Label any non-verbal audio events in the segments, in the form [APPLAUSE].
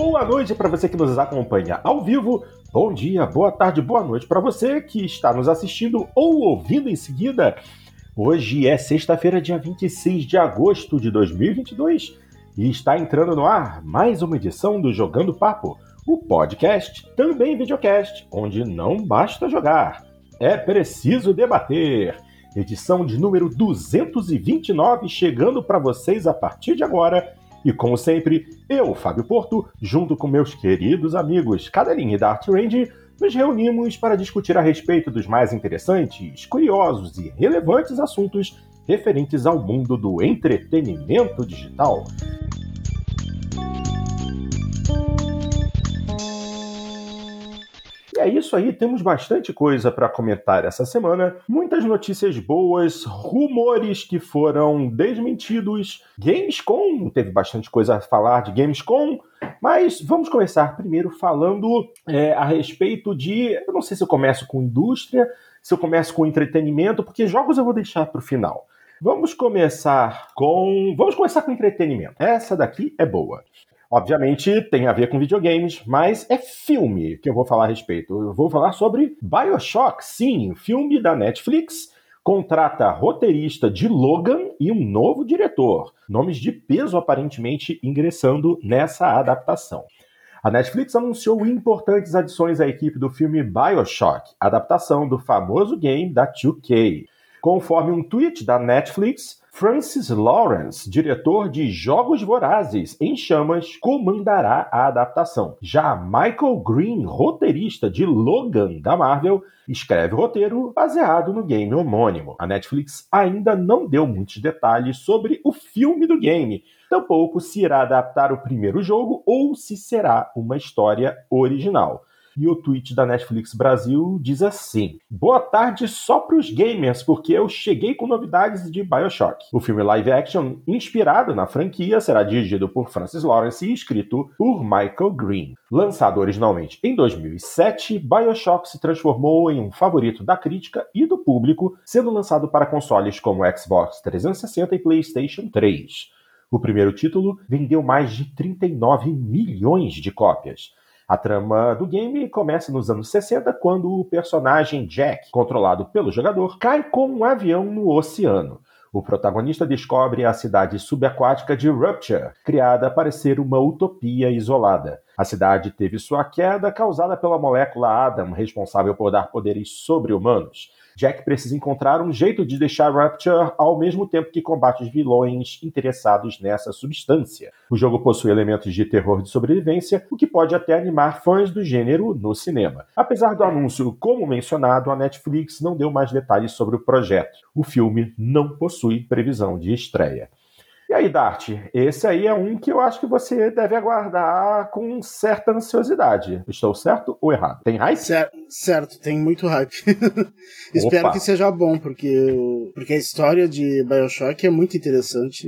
boa noite para você que nos acompanha ao vivo. Bom dia, boa tarde, boa noite para você que está nos assistindo ou ouvindo em seguida. Hoje é sexta-feira, dia 26 de agosto de 2022 e está entrando no ar mais uma edição do Jogando Papo, o podcast, também videocast, onde não basta jogar, é preciso debater. Edição de número 229 chegando para vocês a partir de agora e como sempre, eu, Fábio Porto, junto com meus queridos amigos Cadelinha e Dart Range, nos reunimos para discutir a respeito dos mais interessantes, curiosos e relevantes assuntos referentes ao mundo do entretenimento digital. É isso aí, temos bastante coisa para comentar essa semana. Muitas notícias boas, rumores que foram desmentidos. Gamescom, teve bastante coisa a falar de Gamescom. Mas vamos começar primeiro falando é, a respeito de. Eu não sei se eu começo com indústria, se eu começo com entretenimento, porque jogos eu vou deixar para o final. Vamos começar com. Vamos começar com entretenimento. Essa daqui é boa. Obviamente tem a ver com videogames, mas é filme que eu vou falar a respeito. Eu vou falar sobre Bioshock, sim, filme da Netflix. Contrata roteirista de Logan e um novo diretor. Nomes de peso aparentemente ingressando nessa adaptação. A Netflix anunciou importantes adições à equipe do filme Bioshock, adaptação do famoso game da 2K. Conforme um tweet da Netflix, Francis Lawrence, diretor de Jogos Vorazes em Chamas, comandará a adaptação. Já Michael Green, roteirista de Logan da Marvel, escreve o roteiro baseado no game homônimo. A Netflix ainda não deu muitos detalhes sobre o filme do game, tampouco se irá adaptar o primeiro jogo ou se será uma história original. E o tweet da Netflix Brasil diz assim: Boa tarde só para os gamers, porque eu cheguei com novidades de Bioshock. O filme live action, inspirado na franquia, será dirigido por Francis Lawrence e escrito por Michael Green. Lançado originalmente em 2007, Bioshock se transformou em um favorito da crítica e do público, sendo lançado para consoles como Xbox 360 e PlayStation 3. O primeiro título vendeu mais de 39 milhões de cópias. A trama do game começa nos anos 60, quando o personagem Jack, controlado pelo jogador, cai com um avião no oceano. O protagonista descobre a cidade subaquática de Rupture, criada para ser uma utopia isolada. A cidade teve sua queda causada pela molécula Adam, responsável por dar poderes sobre-humanos. Jack precisa encontrar um jeito de deixar Rapture ao mesmo tempo que combate os vilões interessados nessa substância. O jogo possui elementos de terror de sobrevivência, o que pode até animar fãs do gênero no cinema. Apesar do anúncio, como mencionado, a Netflix não deu mais detalhes sobre o projeto. O filme não possui previsão de estreia. E aí, Dart, esse aí é um que eu acho que você deve aguardar com certa ansiosidade. Estou certo ou errado? Tem hype? Certo, certo tem muito hype. [LAUGHS] Espero que seja bom, porque, porque a história de Bioshock é muito interessante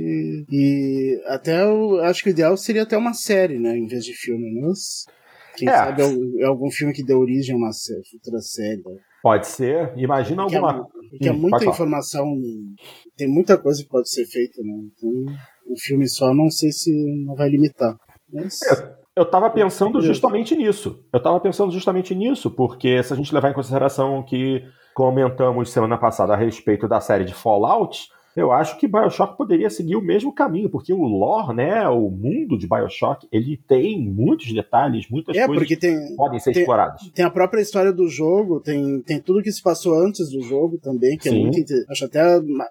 e até eu acho que o ideal seria até uma série, né, em vez de filme, mas quem é. sabe é algum filme que dê origem a uma futura série. Né? Pode ser. Imagina porque alguma. É, porque hum, é muita informação, tem muita coisa que pode ser feita, né? Então, o filme só não sei se não vai limitar. Mas... É, eu estava pensando justamente nisso. Eu estava pensando justamente nisso, porque se a gente levar em consideração que comentamos semana passada a respeito da série de Fallout, eu acho que Bioshock poderia seguir o mesmo caminho, porque o lore, né, o mundo de Bioshock, ele tem muitos detalhes, muitas é, coisas tem, que podem ser tem, exploradas. Tem a própria história do jogo, tem, tem tudo que se passou antes do jogo também, que é Sim. é muito Acho até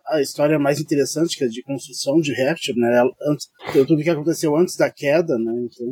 a, história mais interessante, que é de construção de Rapture, né? Antes, tudo que aconteceu antes da queda, né? Então,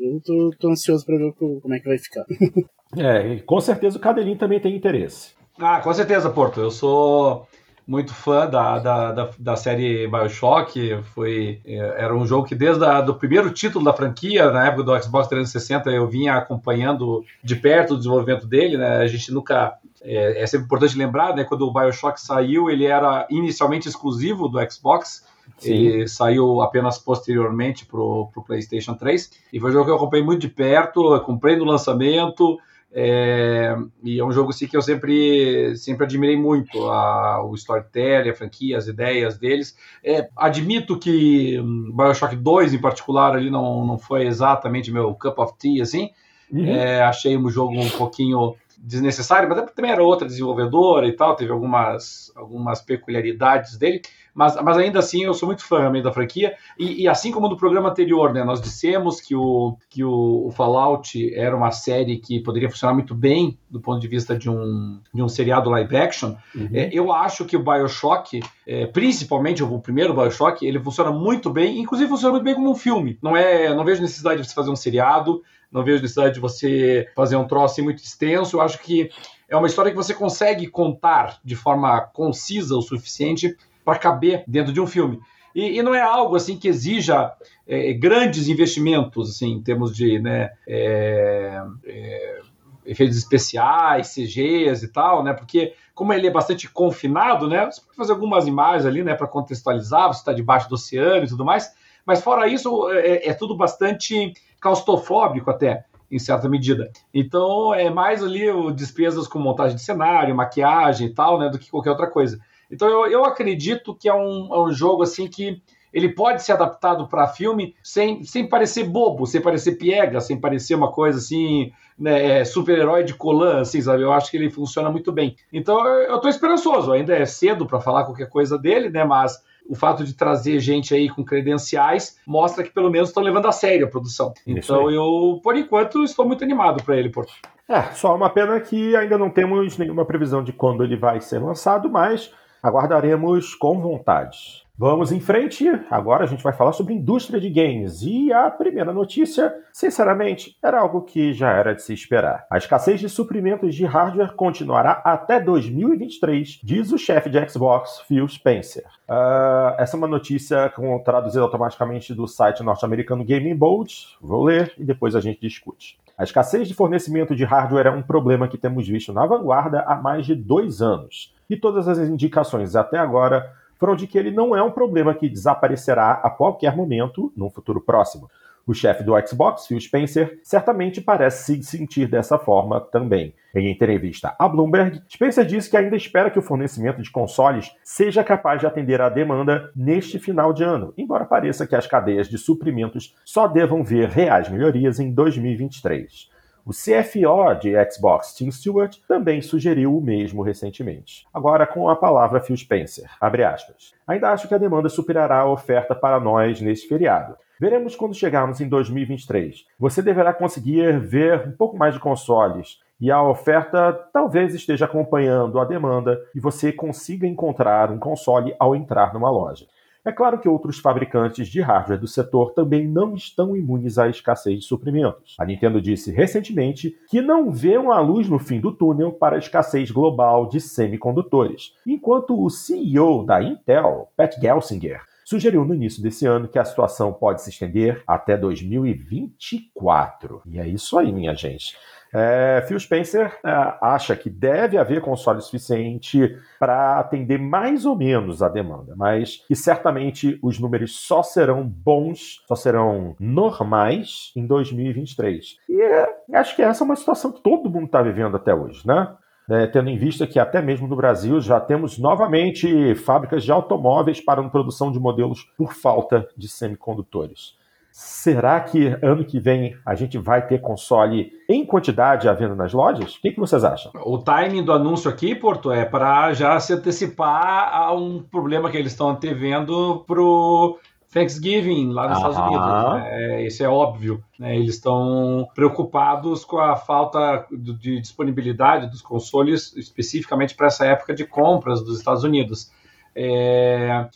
eu tô, tô ansioso para ver como é que vai ficar. [LAUGHS] é, e com certeza o Cadelinho também tem interesse. Ah, com certeza, Porto. Eu sou muito fã da, da, da, da, série Bioshock. Foi, é, era um jogo que, desde o primeiro título da franquia, na época do Xbox 360, eu vinha acompanhando de perto o desenvolvimento dele. Né? A gente nunca. É, é sempre importante lembrar, né? Quando o Bioshock saiu, ele era inicialmente exclusivo do Xbox. Sim. Ele saiu apenas posteriormente para o PlayStation 3. E foi um jogo que eu acompanhei muito de perto, comprei no lançamento É, e é um jogo assim, que eu sempre, sempre admirei muito a, o storytelling, a franquia, as ideias deles. É, admito que Bioshock 2 em particular ali não, não foi exatamente meu cup of tea, assim. Uhum. É, achei o jogo um pouquinho desnecessário, mas também era outra desenvolvedora e tal, teve algumas, algumas peculiaridades dele, mas, mas ainda assim eu sou muito fã da franquia, e, e, assim como no programa anterior, né, nós dissemos que, o, que o, o, Fallout era uma série que poderia funcionar muito bem do ponto de vista de um, de um seriado live action, uhum. é, eu acho que o Bioshock, é, principalmente o primeiro Bioshock, ele funciona muito bem, inclusive funciona muito bem como um filme, não é, não vejo necessidade de você fazer um seriado, não vejo necessidade de você fazer um troço assim muito extenso. Eu acho que é uma história que você consegue contar de forma concisa o suficiente para caber dentro de um filme. E, e, não é algo assim que exija é, grandes investimentos assim, em termos de né, é, é, efeitos especiais, CGs e tal, né? Porque como ele é bastante confinado, né? Você pode fazer algumas imagens ali, né, para contextualizar, você está debaixo do oceano e tudo mais. Mas fora isso, é, é tudo bastante claustrofóbico até, em certa medida. Então, é mais ali o despesas com montagem de cenário, maquiagem e tal, né, do que qualquer outra coisa. Então, eu, eu acredito que é um, é um jogo, assim, que ele pode ser adaptado para filme sem, sem parecer bobo, sem parecer piega, sem parecer uma coisa assim, né, é, super-herói de Colan, assim, sabe? Eu acho que ele funciona muito bem. Então eu estou esperançoso, ainda é cedo para falar qualquer coisa dele, né? Mas o fato de trazer gente aí com credenciais mostra que pelo menos estão levando a sério a produção. Então eu, por enquanto, estou muito animado para ele, Porto. É, só uma pena que ainda não temos nenhuma previsão de quando ele vai ser lançado, mas aguardaremos com vontade. Vamos em frente. Agora a gente vai falar sobre indústria de games. E a primeira notícia, sinceramente, era algo que já era de se esperar. A escassez de suprimentos de hardware continuará até 2023, diz o chefe de Xbox, Phil Spencer. Uh, essa é uma notícia traduzida automaticamente do site norte-americano Gaming Bold. Vou ler e depois a gente discute. A escassez de fornecimento de hardware é um problema que temos visto na vanguarda há mais de dois anos. E todas as indicações até agora foram de que ele não é um problema que desaparecerá a qualquer momento no futuro próximo. O chefe do Xbox, Phil Spencer, certamente parece se sentir dessa forma também. Em entrevista à Bloomberg, Spencer disse que ainda espera que o fornecimento de consoles seja capaz de atender à demanda neste final de ano, embora pareça que as cadeias de suprimentos só devam ver reais melhorias em 2023. O CFO de Xbox, Tim Stewart, também sugeriu o mesmo recentemente. Agora com a palavra Phil Spencer, abre aspas. Ainda acho que a demanda superará a oferta para nós neste feriado. Veremos quando chegarmos em 2023. Você deverá conseguir ver um pouco mais de consoles e a oferta talvez esteja acompanhando a demanda e você consiga encontrar um console ao entrar numa loja. É claro que outros fabricantes de hardware do setor também não estão imunes à escassez de suprimentos. A Nintendo disse recentemente que não vê uma luz no fim do túnel para a escassez global de semicondutores, enquanto o CEO da Intel, Pat Gelsinger, sugeriu no início desse ano que a situação pode se estender até 2024. E é isso aí, minha gente. É, Phil Spencer é, acha que deve haver console suficiente para atender mais ou menos a demanda, mas que certamente os números só serão bons, só serão normais em 2023. E é, acho que essa é uma situação que todo mundo está vivendo até hoje, né? É, tendo em vista que até mesmo no Brasil já temos novamente fábricas de automóveis parando produção de modelos por falta de semicondutores. Será que ano que vem a gente vai ter console em quantidade à venda nas lojas? O que, que vocês acham? O timing do anúncio aqui, Porto, é para já se antecipar a um problema que eles estão antevendo pro Thanksgiving lá nos Estados Unidos. Né? Isso é óbvio. Né? Eles estão preocupados com a falta de disponibilidade dos consoles, especificamente para essa época de compras dos Estados Unidos. É,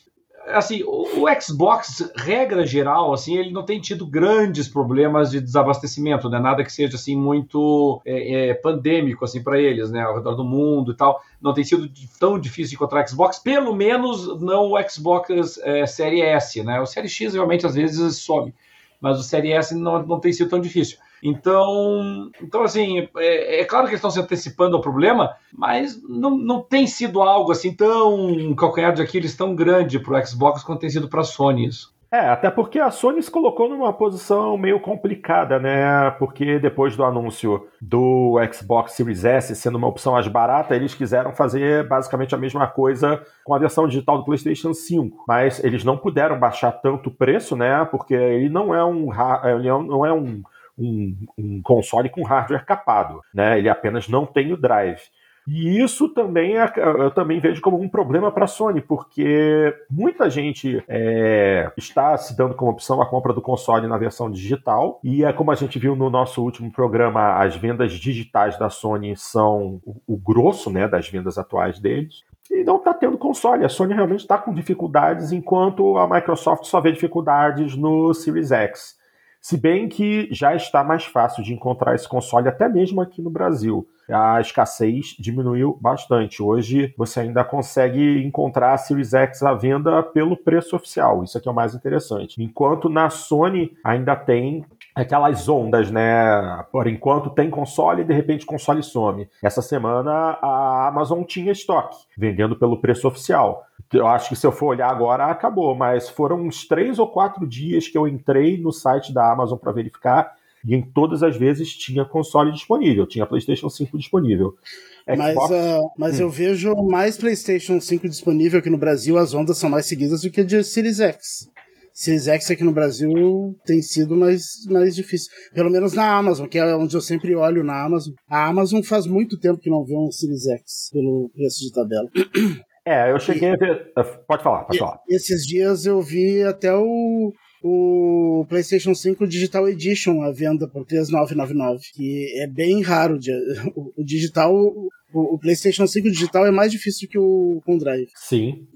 assim, o, o, Xbox, regra geral, assim, ele não tem tido grandes problemas de desabastecimento, né? Nada que seja assim muito é, é, pandêmico assim para eles, né? Ao redor do mundo e tal. Não tem sido tão difícil encontrar Xbox, pelo menos não o Xbox é, Série S, né? O Série X realmente às vezes some, mas o Série S não, não tem sido tão difícil. Então, então assim, é, é, claro que eles estão se antecipando ao problema, mas não, não tem sido algo assim tão calcanhar de Aquiles tão grande para o Xbox quanto tem sido para a Sony isso. É, até porque a Sony se colocou numa posição meio complicada, né? Porque depois do anúncio do Xbox Series S sendo uma opção mais barata, eles quiseram fazer basicamente a mesma coisa com a versão digital do PlayStation 5. Mas eles não puderam baixar tanto o preço, né? Porque ele não é um, ele não é um, um, um console com hardware capado, né? Ele apenas não tem o drive. E isso também é, eu também vejo como um problema para a Sony, porque muita gente é, está se dando como opção a compra do console na versão digital. E é como a gente viu no nosso último programa, as vendas digitais da Sony são o, o grosso né, das vendas atuais deles. E não está tendo console. A Sony realmente está com dificuldades, enquanto a Microsoft só vê dificuldades no Series X. Se bem que já está mais fácil de encontrar esse console, até mesmo aqui no Brasil. A escassez diminuiu bastante. Hoje você ainda consegue encontrar a Series X à venda pelo preço oficial. Isso aqui é o mais interessante. Enquanto na Sony ainda tem aquelas ondas, né? Por enquanto tem console e de repente console some. Essa semana a Amazon tinha estoque, vendendo pelo preço oficial. Eu acho que se eu for olhar agora, acabou, mas foram uns três ou quatro dias que eu entrei no site da Amazon para verificar e em todas as vezes tinha console disponível, tinha PlayStation 5 disponível. Xbox... Mas, uh, mas hum. eu vejo mais PlayStation 5 disponível aqui no Brasil, as ondas são mais seguidas do que a de Series X. Series X aqui no Brasil tem sido mais, mais difícil. Pelo menos na Amazon, que é onde eu sempre olho na Amazon. A Amazon faz muito tempo que não vê um Series X pelo preço de tabela. [CLEARS THROAT] É, eu cheguei e, a ver. Uh, pode falar, pode falar. Esses dias eu vi até o, o PlayStation 5 Digital Edition à venda por 3.999, que é bem raro. [LAUGHS] O, o digital, o, o, PlayStation 5 digital é mais difícil que o com Drive. Sim.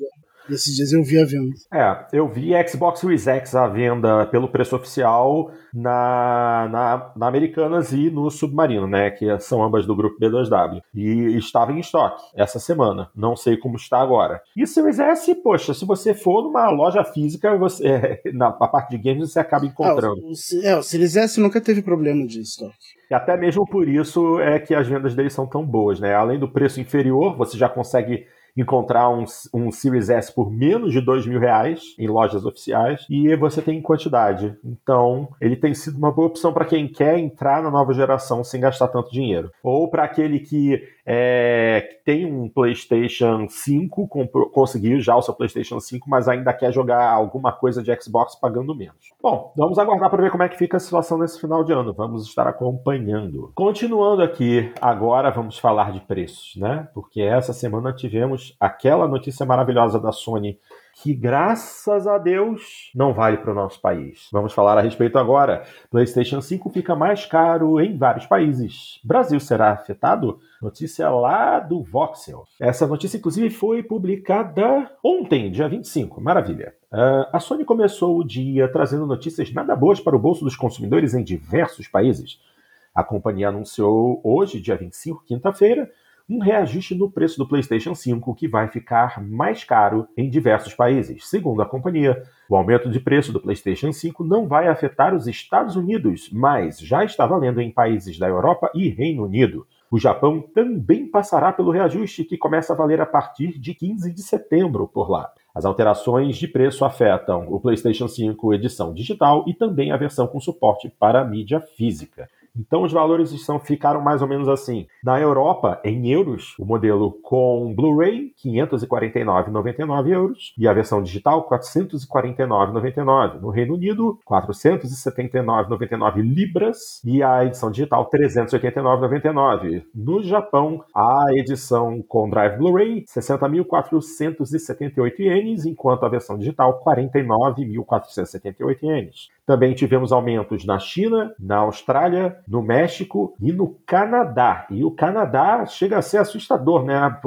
Esses dias eu vi a venda. É, eu vi Xbox Series X à venda pelo preço oficial na, na, na Americanas e no Submarino, né? Que são ambas do grupo B2W. E estava em estoque essa semana. Não sei como está agora. E Series S, poxa, se você for numa loja física, você, [LAUGHS] na, na parte de games você acaba encontrando. É, o, é, o Series S nunca teve problema de estoque. E até mesmo por isso é que as vendas dele são tão boas, né? Além do preço inferior, você já consegue encontrar um, um Series S por menos de dois mil reais em lojas oficiais e você tem em quantidade. Então, ele tem sido uma boa opção para quem quer entrar na nova geração sem gastar tanto dinheiro. Ou para aquele que é, tem um PlayStation 5, comprou, conseguiu já o seu PlayStation 5, mas ainda quer jogar alguma coisa de Xbox pagando menos. Bom, vamos aguardar para ver como é que fica a situação nesse final de ano. Vamos estar acompanhando. Continuando aqui, agora vamos falar de preços, né? Porque essa semana tivemos aquela notícia maravilhosa da Sony que, graças a Deus, não vale para o nosso país. Vamos falar a respeito agora. PlayStation 5 fica mais caro em vários países. Brasil será afetado? Notícia lá do Voxel. Essa notícia, inclusive, foi publicada ontem, dia 25. Maravilha. Uh, a Sony começou o dia trazendo notícias nada boas para o bolso dos consumidores em diversos países. A companhia anunciou hoje, dia 25, quinta-feira, um reajuste no preço do PlayStation 5 que vai ficar mais caro em diversos países. Segundo a companhia, o aumento de preço do PlayStation 5 não vai afetar os Estados Unidos, mas já está valendo em países da Europa e Reino Unido. O Japão também passará pelo reajuste que começa a valer a partir de 15 de setembro por lá. As alterações de preço afetam o PlayStation 5 edição digital e também a versão com suporte para mídia física. Então os valores são, ficaram mais ou menos assim. Na Europa, em euros, o modelo com Blu-ray, 549,99 euros, e a versão digital, 449,99. No Reino Unido, 479,99 libras, e a edição digital, 389,99. No Japão, a edição com Drive Blu-ray, 60.478 ienes, enquanto a versão digital, 49.478 ienes. Também tivemos aumentos na China, na Austrália, no México e no Canadá. E o Canadá chega a ser assustador, né?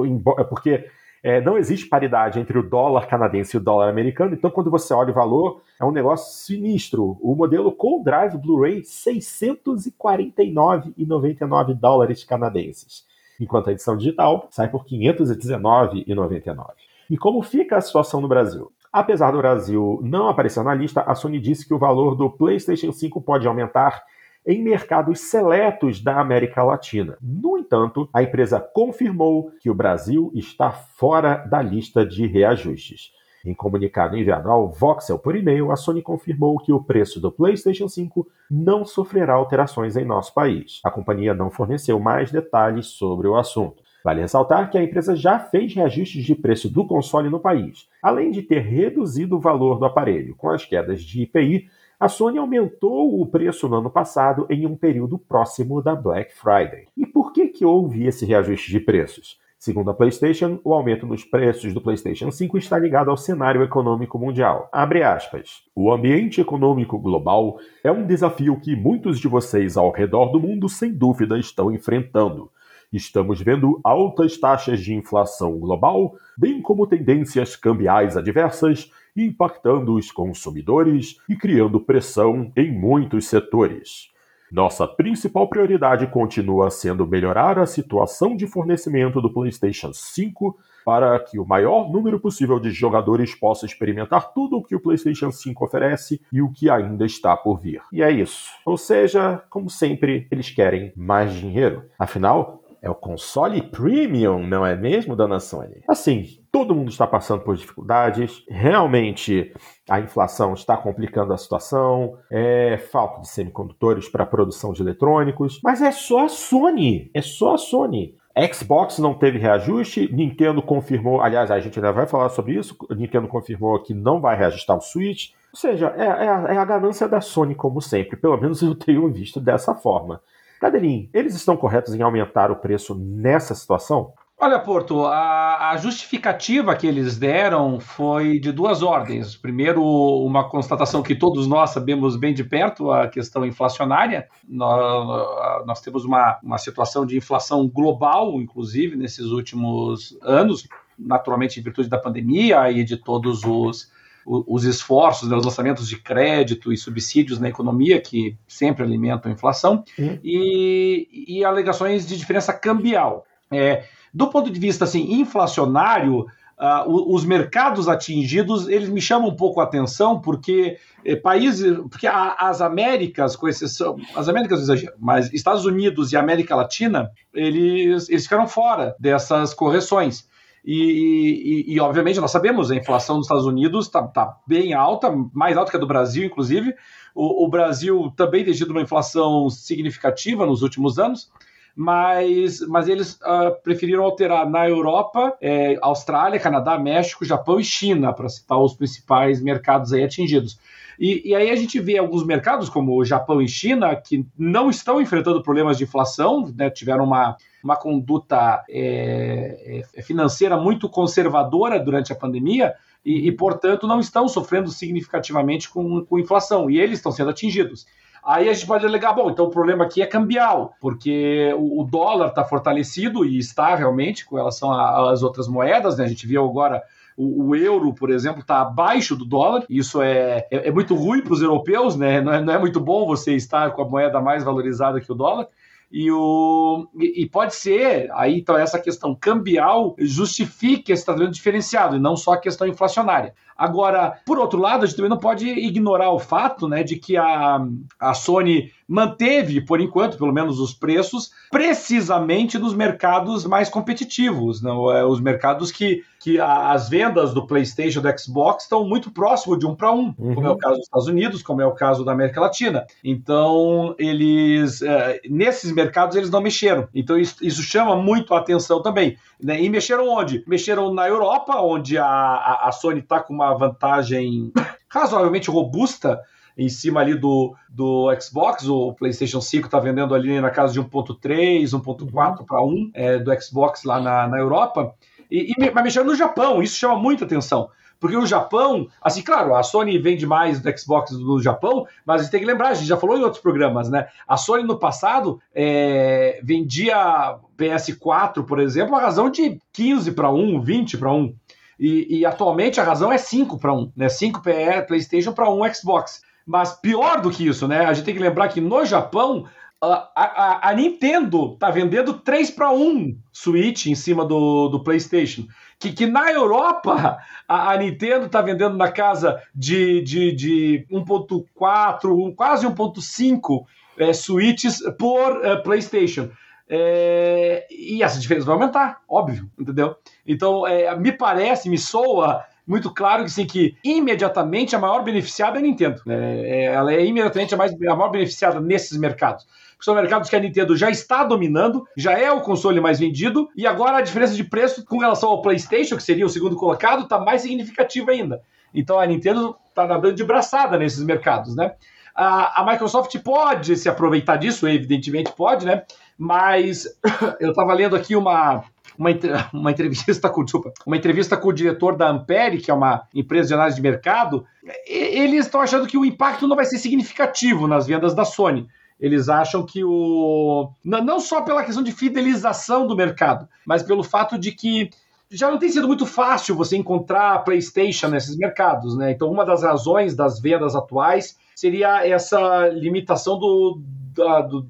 Porque é, não existe paridade entre o dólar canadense e o dólar americano, então quando você olha o valor, é um negócio sinistro. O modelo com drive Blu-ray, 649,99 dólares canadenses, enquanto a edição digital sai por 519,99. E como fica a situação no Brasil? Apesar do Brasil não aparecer na lista, a Sony disse que o valor do PlayStation 5 pode aumentar em mercados seletos da América Latina. No entanto, a empresa confirmou que o Brasil está fora da lista de reajustes. Em comunicado enviado ao Voxel por e-mail, a Sony confirmou que o preço do PlayStation 5 não sofrerá alterações em nosso país. A companhia não forneceu mais detalhes sobre o assunto. Vale ressaltar que a empresa já fez reajustes de preço do console no país, além de ter reduzido o valor do aparelho. Com as quedas de IPI, a Sony aumentou o preço no ano passado em um período próximo da Black Friday. E por que, que houve esse reajuste de preços? Segundo a PlayStation, o aumento nos preços do PlayStation 5 está ligado ao cenário econômico mundial. Abre aspas. O ambiente econômico global é um desafio que muitos de vocês ao redor do mundo sem dúvida estão enfrentando. Estamos vendo altas taxas de inflação global, bem como tendências cambiais adversas, impactando os consumidores e criando pressão em muitos setores. Nossa principal prioridade continua sendo melhorar a situação de fornecimento do PlayStation 5 para que o maior número possível de jogadores possa experimentar tudo o que o PlayStation 5 oferece e o que ainda está por vir. E é isso. Ou seja, como sempre, eles querem mais dinheiro. Afinal, é o console premium, não é mesmo, dona Sony? Assim, todo mundo está passando por dificuldades. Realmente, a inflação está complicando a situação. É falta de semicondutores para produção de eletrônicos. Mas é só a Sony. É só a Sony. Xbox não teve reajuste, Nintendo confirmou, aliás, a gente ainda vai falar sobre isso, Nintendo confirmou que não vai reajustar o Switch, ou seja, é, é, a, é a ganância da Sony como sempre, pelo menos eu tenho visto dessa forma. Cadelinho, eles estão corretos em aumentar o preço nessa situação? Olha, Porto, a, a, justificativa que eles deram foi de duas ordens. Primeiro, uma constatação que todos nós sabemos bem de perto, a questão inflacionária. Nós, nós temos uma, uma situação de inflação global, inclusive, nesses últimos anos, naturalmente em virtude da pandemia e de todos os os esforços, né, os lançamentos de crédito e subsídios na economia, que sempre alimentam a inflação, uhum. e, e, alegações de diferença cambial. É, do ponto de vista assim, inflacionário, uh, os mercados atingidos eles me chamam um pouco a atenção porque eh, países, porque a, as Américas, com exceção, as Américas exagero, mas Estados Unidos e América Latina, eles, eles ficaram fora dessas correções. E, e, e, obviamente, nós sabemos, a inflação dos Estados Unidos está tá bem alta, mais alta que a do Brasil, inclusive. O, o Brasil também tem tido uma inflação significativa nos últimos anos, mas, mas eles uh, preferiram alterar na Europa, é, Austrália, Canadá, México, Japão e China, para citar os principais mercados aí atingidos. E, e, aí a gente vê alguns mercados, como o Japão e China, que não estão enfrentando problemas de inflação, né, tiveram uma, uma conduta é, é, financeira muito conservadora durante a pandemia e, e, portanto, não estão sofrendo significativamente com, com inflação, e eles estão sendo atingidos. Aí a gente pode alegar, bom, então o problema aqui é cambial, porque o, dólar está fortalecido e está realmente com relação às outras moedas, né? A gente viu agora o, o, euro, por exemplo, está abaixo do dólar. Isso é, é, é muito ruim para os europeus, né? Não é, não é muito bom você estar com a moeda mais valorizada que o dólar. E, o, e, pode ser, aí então essa questão cambial justifique esse tratamento diferenciado e não só a questão inflacionária. Agora, por outro lado, a gente também não pode ignorar o fato né, de que a, a Sony manteve, por enquanto, pelo menos os preços, precisamente nos mercados mais competitivos, não? É, os mercados que, que as vendas do PlayStation do Xbox estão muito próximo de um para um, uhum. como é o caso dos Estados Unidos, como é o caso da América Latina. Então, eles, é, nesses mercados, eles não mexeram. Então, isso, isso chama muito a atenção também. Né? E mexeram onde? Mexeram na Europa, onde a, a, a Sony está com uma vantagem razoavelmente robusta em cima ali do, do Xbox. O PlayStation 5 está vendendo ali na casa de 1.3, 1.4 para 1 é, do Xbox lá na, na Europa. E, e mas mexendo no Japão, isso chama muita atenção. Porque o Japão, assim, claro, a Sony vende mais do Xbox do Japão, mas a gente tem que lembrar, a gente já falou em outros programas, né? A Sony no passado é, vendia PS4, por exemplo, a razão de 15 para 1, 20 para 1. E, e, atualmente a razão é 5 para 1, né? 5 PlayStation para 1 Xbox. Mas pior do que isso, né? A gente tem que lembrar que no Japão a, a, a Nintendo tá vendendo 3 para 1 Switch em cima do, do PlayStation. Que, que na Europa a, a Nintendo tá vendendo na casa de, de, de 1.4, quase 1.5 é, Switches por é, PlayStation. É, e essa diferença vai aumentar, óbvio, entendeu? Então, é, me parece, me soa muito claro que sim, que imediatamente a maior beneficiada é a Nintendo. É, ela é imediatamente a, mais, a maior beneficiada nesses mercados. São mercados que a Nintendo já está dominando, já é o console mais vendido, e agora a diferença de preço com relação ao PlayStation, que seria o segundo colocado, está mais significativa ainda. Então a Nintendo está nadando de braçada nesses mercados, né? A, a, Microsoft pode se aproveitar disso, evidentemente pode, né? Mas [COUGHS] eu estava lendo aqui uma, uma, [LAUGHS] uma entrevista com desculpa, uma entrevista com o diretor da Ampere, que é uma empresa de análise de mercado. Eles estão achando que o impacto não vai ser significativo nas vendas da Sony. Eles acham que o. Não só pela questão de fidelização do mercado, mas pelo fato de que já não tem sido muito fácil você encontrar PlayStation nesses mercados, né? Então, uma das razões das vendas atuais seria essa limitação do,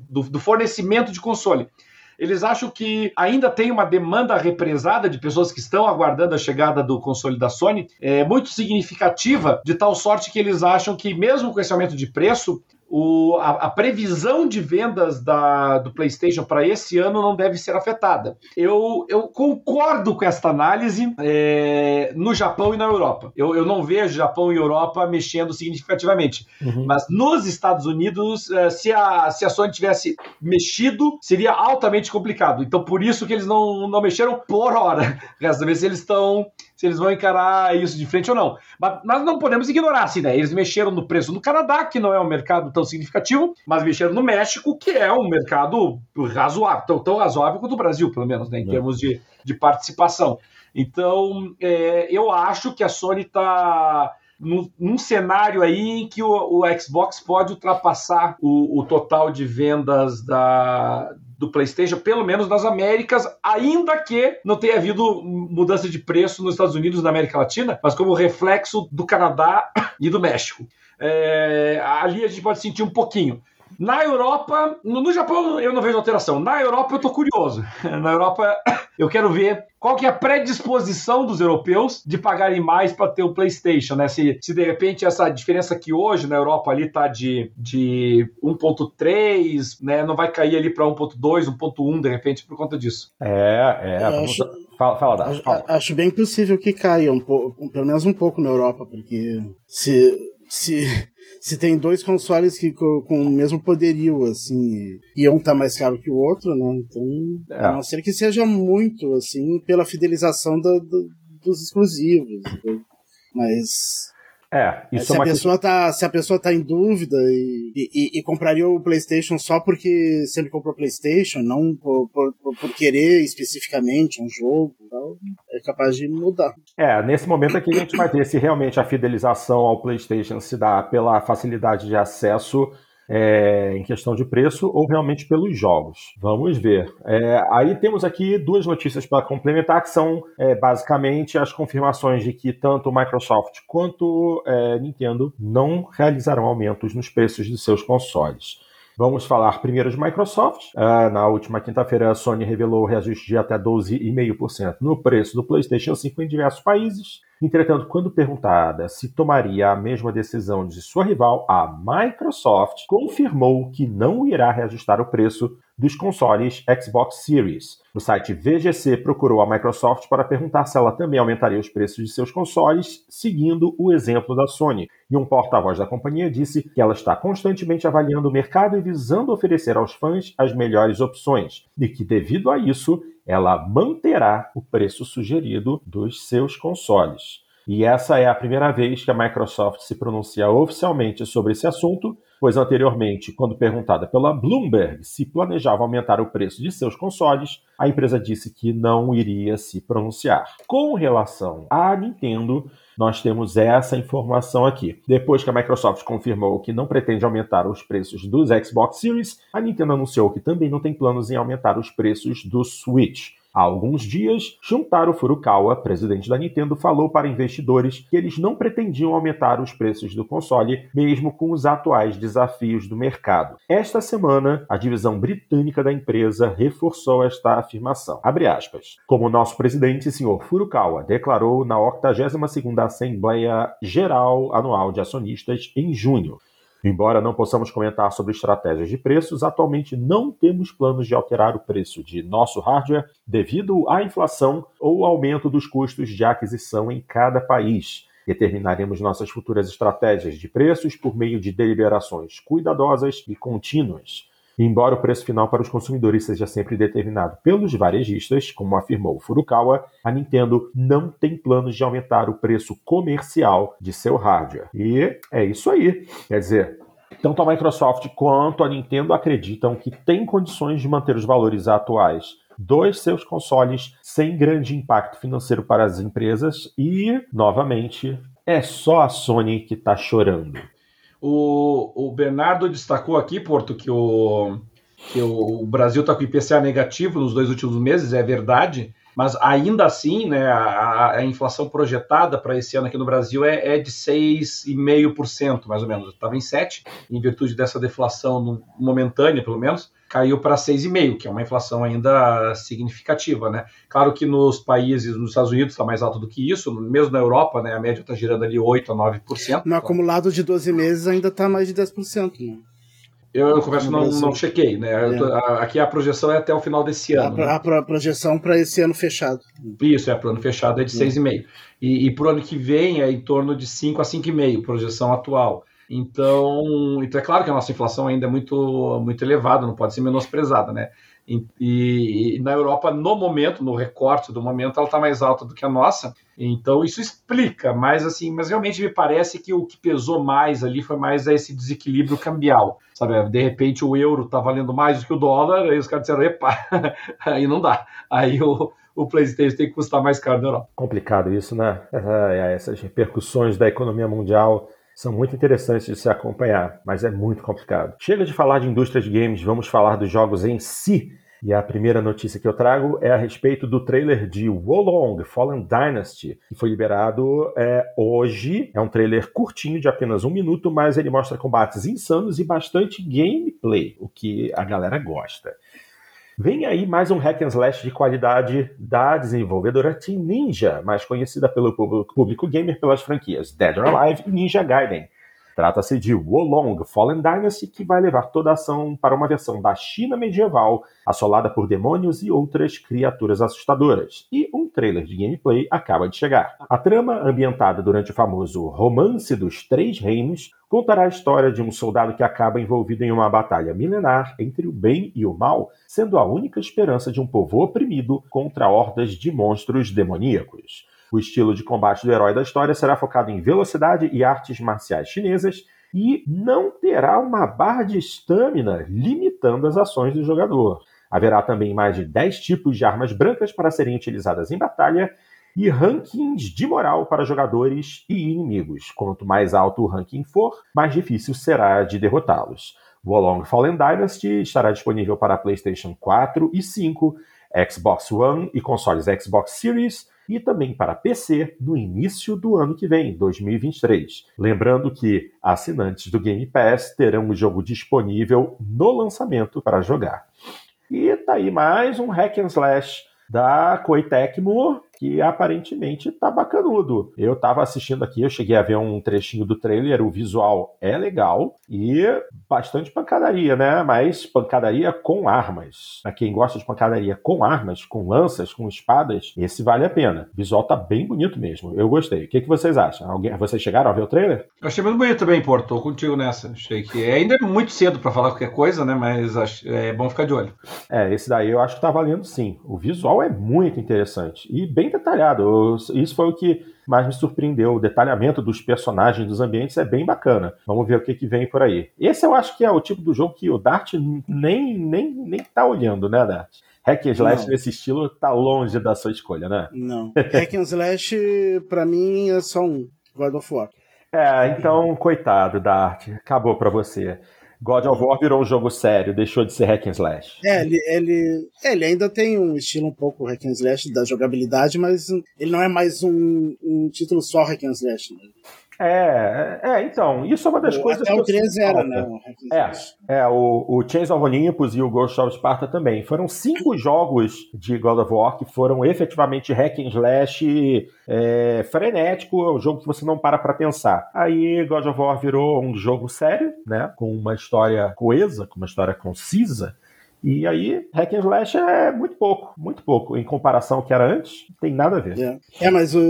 do, do fornecimento de console. Eles acham que ainda tem uma demanda represada de pessoas que estão aguardando a chegada do console da Sony, é muito significativa, de tal sorte que eles acham que, mesmo com esse aumento de preço, o, a, a, previsão de vendas da, do PlayStation para esse ano não deve ser afetada. Eu, eu concordo com esta análise é, no Japão e na Europa. Eu, eu não vejo Japão e Europa mexendo significativamente, uhum. mas nos Estados Unidos, é, se, a, se a Sony tivesse mexido, seria altamente complicado. Então, por isso que eles não, não mexeram por hora. [LAUGHS] Resta ver se eles estão se eles vão encarar isso de frente ou não. Mas, mas não podemos ignorar, assim, né? Eles mexeram no preço no Canadá, que não é um mercado tão significativo, mas mexeram no México, que é um mercado razoável, tão, tão razoável quanto o Brasil, pelo menos, né? Em é. termos de, de participação. Então, é, eu acho que a Sony está num, num, cenário aí em que o, o Xbox pode ultrapassar o, o, total de vendas da, do PlayStation, pelo menos nas Américas, ainda que não tenha havido mudança de preço nos Estados Unidos e na América Latina, mas como reflexo do Canadá [COUGHS] e do México. É, ali a gente pode sentir um pouquinho. Na Europa, no, no, Japão eu não vejo alteração. Na Europa eu tô curioso. [LAUGHS] Na Europa eu quero ver qual que é a predisposição dos europeus de pagarem mais para ter o PlayStation, né? Se, se de repente essa diferença que hoje na Europa ali tá de, de 1.3, né, não vai cair ali para 1.2, 1.1 de repente por conta disso. É, é. Acho, fala, fala, acho, fala. acho bem possível que caia um pouco, pelo menos um pouco na Europa, porque se se se tem dois consoles que com, com, o mesmo poderio, assim, e um tá mais caro que o outro, né? Então, é. a não ser que seja muito, assim, pela fidelização do, do, dos exclusivos. Mas é, isso se, é a pessoa tá, se a pessoa tá em dúvida e, e, e, compraria o PlayStation só porque sempre comprou PlayStation, não por, por, por querer especificamente um jogo, tal, é capaz de mudar. É, nesse momento aqui a gente vai ver se realmente a fidelização ao PlayStation se dá pela facilidade de acesso é, em questão de preço ou realmente pelos jogos. Vamos ver. É, aí temos aqui duas notícias para complementar, que são é, basicamente as confirmações de que tanto Microsoft quanto é, Nintendo não realizarão aumentos nos preços de seus consoles. Vamos falar primeiro de Microsoft. Uh, na última quinta-feira, a Sony revelou reajuste de até 12,5% no preço do PlayStation 5 em diversos países. Entretanto, quando perguntada se tomaria a mesma decisão de sua rival, a Microsoft confirmou que não irá reajustar o preço dos consoles Xbox Series. O site VGC procurou a Microsoft para perguntar se ela também aumentaria os preços de seus consoles, seguindo o exemplo da Sony. E um porta-voz da companhia disse que ela está constantemente avaliando o mercado e visando oferecer aos fãs as melhores opções, e que, devido a isso, ela manterá o preço sugerido dos seus consoles. E essa é a primeira vez que a Microsoft se pronuncia oficialmente sobre esse assunto, pois anteriormente, quando perguntada pela Bloomberg se planejava aumentar o preço de seus consoles, a empresa disse que não iria se pronunciar. Com relação à Nintendo, nós temos essa informação aqui. Depois que a Microsoft confirmou que não pretende aumentar os preços dos Xbox Series, a Nintendo anunciou que também não tem planos em aumentar os preços do Switch. Há alguns dias, Shuntaro Furukawa, presidente da Nintendo, falou para investidores que eles não pretendiam aumentar os preços do console, mesmo com os atuais desafios do mercado. Esta semana, a divisão britânica da empresa reforçou esta afirmação. Como nosso presidente, Sr. Furukawa, declarou na 82ª Assembleia Geral Anual de Acionistas em junho. Embora não possamos comentar sobre estratégias de preços, atualmente não temos planos de alterar o preço de nosso hardware devido à inflação ou aumento dos custos de aquisição em cada país. Determinaremos nossas futuras estratégias de preços por meio de deliberações cuidadosas e contínuas. Embora o preço final para os consumidores seja sempre determinado pelos varejistas, como afirmou Furukawa, a Nintendo não tem planos de aumentar o preço comercial de seu hardware. E é isso aí. Quer dizer, tanto a Microsoft quanto a Nintendo acreditam que tem condições de manter os valores atuais dos seus consoles sem grande impacto financeiro para as empresas e, novamente, é só a Sony que está chorando. O, o Bernardo destacou aqui, Porto, que o, que o Brasil está com IPCA negativo nos dois últimos meses, é verdade, mas ainda assim, né, a, a inflação projetada para esse ano aqui no Brasil é, é de 6,5%, mais ou menos. Estava em 7%, em virtude dessa deflação momentânea, pelo menos, caiu para 6,5%, que é uma inflação ainda significativa. Né? Claro que nos países, nos Estados Unidos está mais alto do que isso, mesmo na Europa, né, a média está girando ali 8% a 9%. No acumulado de 12 meses ainda está mais de 10%. Né? Eu, eu confesso não, não chequei, né? É. Tô, a, aqui a projeção é até o final desse ano. A, né? a projeção para esse ano fechado. Isso, é, para o ano fechado é de 6,5. E, e para o ano que vem é em torno de 5 a 5,5, projeção atual. Então, então, é claro que a nossa inflação ainda é muito, muito elevada, não pode ser menosprezada, né? E, e, na Europa, no momento, no recorte do momento, ela está mais alta do que a nossa. Então isso explica, mas assim, mas realmente me parece que o que pesou mais ali foi mais esse desequilíbrio cambial. Sabe, de repente o euro está valendo mais do que o dólar, aí os caras disseram, epa, [LAUGHS] aí não dá. Aí o, o PlayStation tem que custar mais caro na Europa. Complicado isso, né? [LAUGHS] É, essas repercussões da economia mundial são muito interessantes de se acompanhar, mas é muito complicado. Chega de falar de indústria de games, vamos falar dos jogos em si. E a primeira notícia que eu trago é a respeito do trailer de Wolong Fallen Dynasty, que foi liberado é, hoje. É um trailer curtinho, de apenas um minuto, mas ele mostra combates insanos e bastante gameplay, o que a galera gosta. Vem aí mais um hack and slash de qualidade da desenvolvedora Team Ninja, mais conhecida pelo público gamer pelas franquias Dead or Alive e Ninja Gaiden. Trata-se de Wolong Fallen Dynasty, que vai levar toda a ação para uma versão da China medieval, assolada por demônios e outras criaturas assustadoras. E um trailer de gameplay acaba de chegar. A trama, ambientada durante o famoso Romance dos Três Reinos, contará a história de um soldado que acaba envolvido em uma batalha milenar entre o bem e o mal, sendo a única esperança de um povo oprimido contra hordas de monstros demoníacos. O estilo de combate do herói da história será focado em velocidade e artes marciais chinesas e não terá uma barra de estamina limitando as ações do jogador. Haverá também mais de 10 tipos de armas brancas para serem utilizadas em batalha e rankings de moral para jogadores e inimigos. Quanto mais alto o ranking for, mais difícil será de derrotá-los. Wolong Fallen Dynasty estará disponível para PlayStation 4 e 5, Xbox One e consoles Xbox Series e também para PC no início do ano que vem, 2023. Lembrando que assinantes do Game Pass terão o jogo disponível no lançamento para jogar. E tá aí mais um hack and slash da Koei que aparentemente tá bacanudo. Eu tava assistindo aqui, eu cheguei a ver um trechinho do trailer, o visual é legal e bastante pancadaria, né? Mas pancadaria com armas. Pra quem gosta de pancadaria com armas, com lanças, com espadas, esse vale a pena. O visual tá bem bonito mesmo. Eu gostei. O que, que vocês acham? Alguém, vocês chegaram a ver o trailer? Eu achei muito bonito também, Porto. Tô contigo nessa. Achei que ainda é muito cedo para falar qualquer coisa, né? Mas acho, é bom ficar de olho. É, esse daí eu acho que tá valendo sim. O visual é muito interessante e bem detalhado. Isso foi o que mais me surpreendeu. O detalhamento dos personagens, dos ambientes é bem bacana. Vamos ver o que, que vem por aí. Esse eu acho que é o tipo do jogo que o Dart nem, nem, nem tá olhando, né, Dart? Hack and Slash nesse estilo tá longe da sua escolha, né? Não. [LAUGHS] Hack and Slash, pra mim, é só um. God of War. É, então, coitado, Dart. Acabou pra você. God of War virou um jogo sério, deixou de ser hack and slash. É, ele, ele, ele ainda tem um estilo um pouco hack and slash da jogabilidade, mas ele não é mais um, um título só hack and slash. Né? É, é, então, isso é uma das o, coisas até que o 3 era, né? É, é o, o Chains of Olympus e o Ghost of Sparta também. Foram cinco jogos de God of War que foram efetivamente hack and slash é, frenético, é um jogo que você não para pra pensar. Aí God of War virou um jogo sério, né? Com uma história coesa, com uma história concisa. E aí, hack and slash é muito pouco, muito pouco. Em comparação ao que era antes, não tem nada a ver. É, é mas o,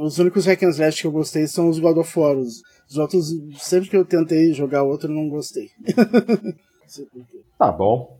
os únicos hack and slash que eu gostei são os God of War. Os, os outros, sempre que eu tentei jogar outro, não gostei. [LAUGHS] tá bom.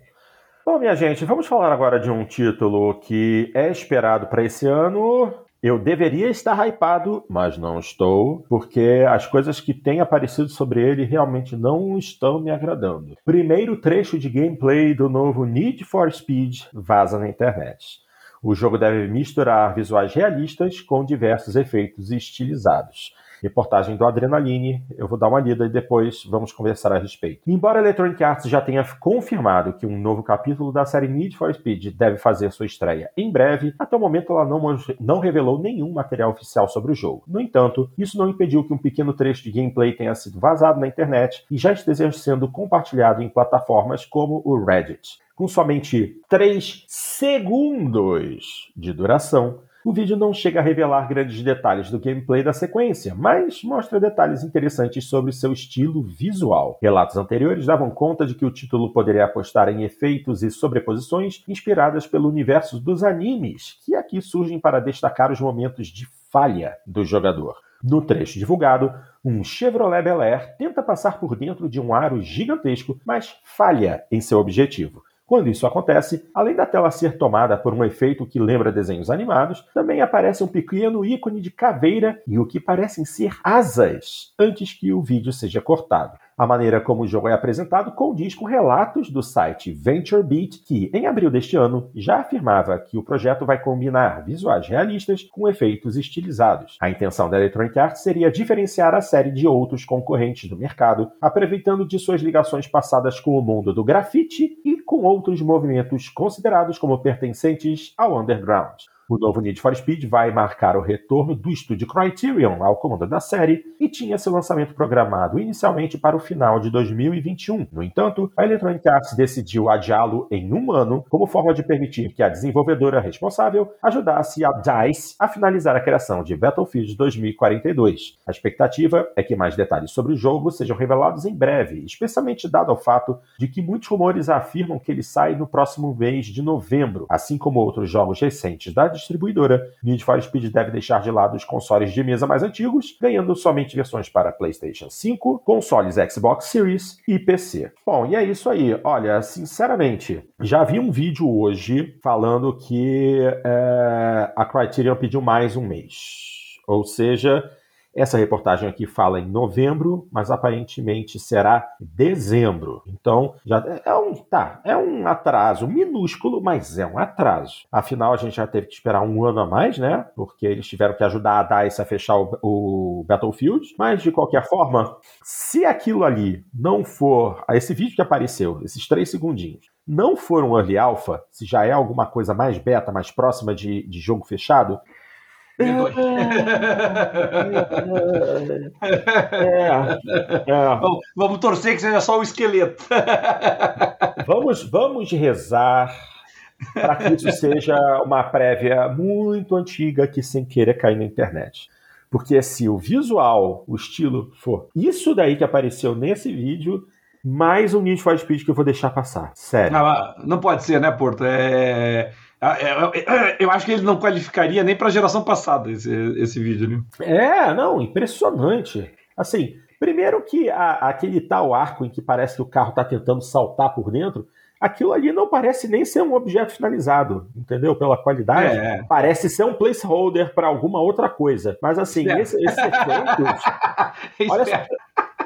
Bom, minha gente, vamos falar agora de um título que é esperado para esse ano eu deveria estar hypado, mas não estou, porque as coisas que têm aparecido sobre ele realmente não estão me agradando. Primeiro trecho de gameplay do novo Need for Speed vaza na internet. O jogo deve misturar visuais realistas com diversos efeitos estilizados. Reportagem do Adrenaline, eu vou dar uma lida e depois vamos conversar a respeito. Embora Electronic Arts já tenha confirmado que um novo capítulo da série Need for Speed deve fazer sua estreia em breve, até o momento ela não, não revelou nenhum material oficial sobre o jogo. No entanto, isso não impediu que um pequeno trecho de gameplay tenha sido vazado na internet e já esteja sendo compartilhado em plataformas como o Reddit. Com somente 3 segundos de duração, o vídeo não chega a revelar grandes detalhes do gameplay da sequência, mas mostra detalhes interessantes sobre seu estilo visual. Relatos anteriores davam conta de que o título poderia apostar em efeitos e sobreposições inspiradas pelo universo dos animes, que aqui surgem para destacar os momentos de falha do jogador. No trecho divulgado, um Chevrolet Bel Air tenta passar por dentro de um aro gigantesco, mas falha em seu objetivo. Quando isso acontece, além da tela ser tomada por um efeito que lembra desenhos animados, também aparece um pequeno ícone de caveira e o que parecem ser asas antes que o vídeo seja cortado. A maneira como o jogo é apresentado condiz com relatos do site VentureBeat, que, em abril deste ano, já afirmava que o projeto vai combinar visuais realistas com efeitos estilizados. A intenção da Electronic Arts seria diferenciar a série de outros concorrentes do mercado, aproveitando de suas ligações passadas com o mundo do grafite e com outros movimentos considerados como pertencentes ao underground. O novo Need for Speed vai marcar o retorno do estúdio Criterion ao comando da série e tinha seu lançamento programado inicialmente para o final de 2021. No entanto, a Electronic Arts decidiu adiá-lo em um ano como forma de permitir que a desenvolvedora responsável ajudasse a DICE a finalizar a criação de Battlefield 2042. A expectativa é que mais detalhes sobre o jogo sejam revelados em breve, especialmente dado ao fato de que muitos rumores afirmam que ele sai no próximo mês de novembro, assim como outros jogos recentes da distribuidora, Need for Speed deve deixar de lado os consoles de mesa mais antigos, ganhando somente versões para PlayStation 5, consoles Xbox Series e PC. Bom, e é isso aí. Olha, sinceramente, já vi um vídeo hoje falando que é, a Criterion pediu mais um mês. Ou seja, essa reportagem aqui fala em novembro, mas aparentemente será dezembro. Então, já é um, tá, é um atraso minúsculo, mas é um atraso. Afinal, a gente já teve que esperar um ano a mais, né? Porque eles tiveram que ajudar a DICE a fechar o, o Battlefield. Mas, de qualquer forma, se aquilo ali não for. Esse vídeo que apareceu, esses três segundinhos, não for um early alpha, se já é alguma coisa mais beta, mais próxima de, de jogo fechado, é, é. Vamos, vamos torcer que seja só o esqueleto. vamos, vamos rezar para que isso seja uma prévia muito antiga que sem querer cair na internet. Porque se o visual, o estilo for isso daí que apareceu nesse vídeo, mais um Need for Speed que eu vou deixar passar. Sério. Não, não pode ser, né, Porto? É ah, é, é, eu acho que ele não qualificaria nem para a geração passada esse, esse vídeo, né? É, não, impressionante. Assim, primeiro que a, aquele tal arco em que parece que o carro está tentando saltar por dentro, aquilo ali não parece nem ser um objeto finalizado, entendeu? Pela qualidade. É. Parece ser um placeholder para alguma outra coisa. Mas assim, é. esse, esses efeitos. [LAUGHS] olha só.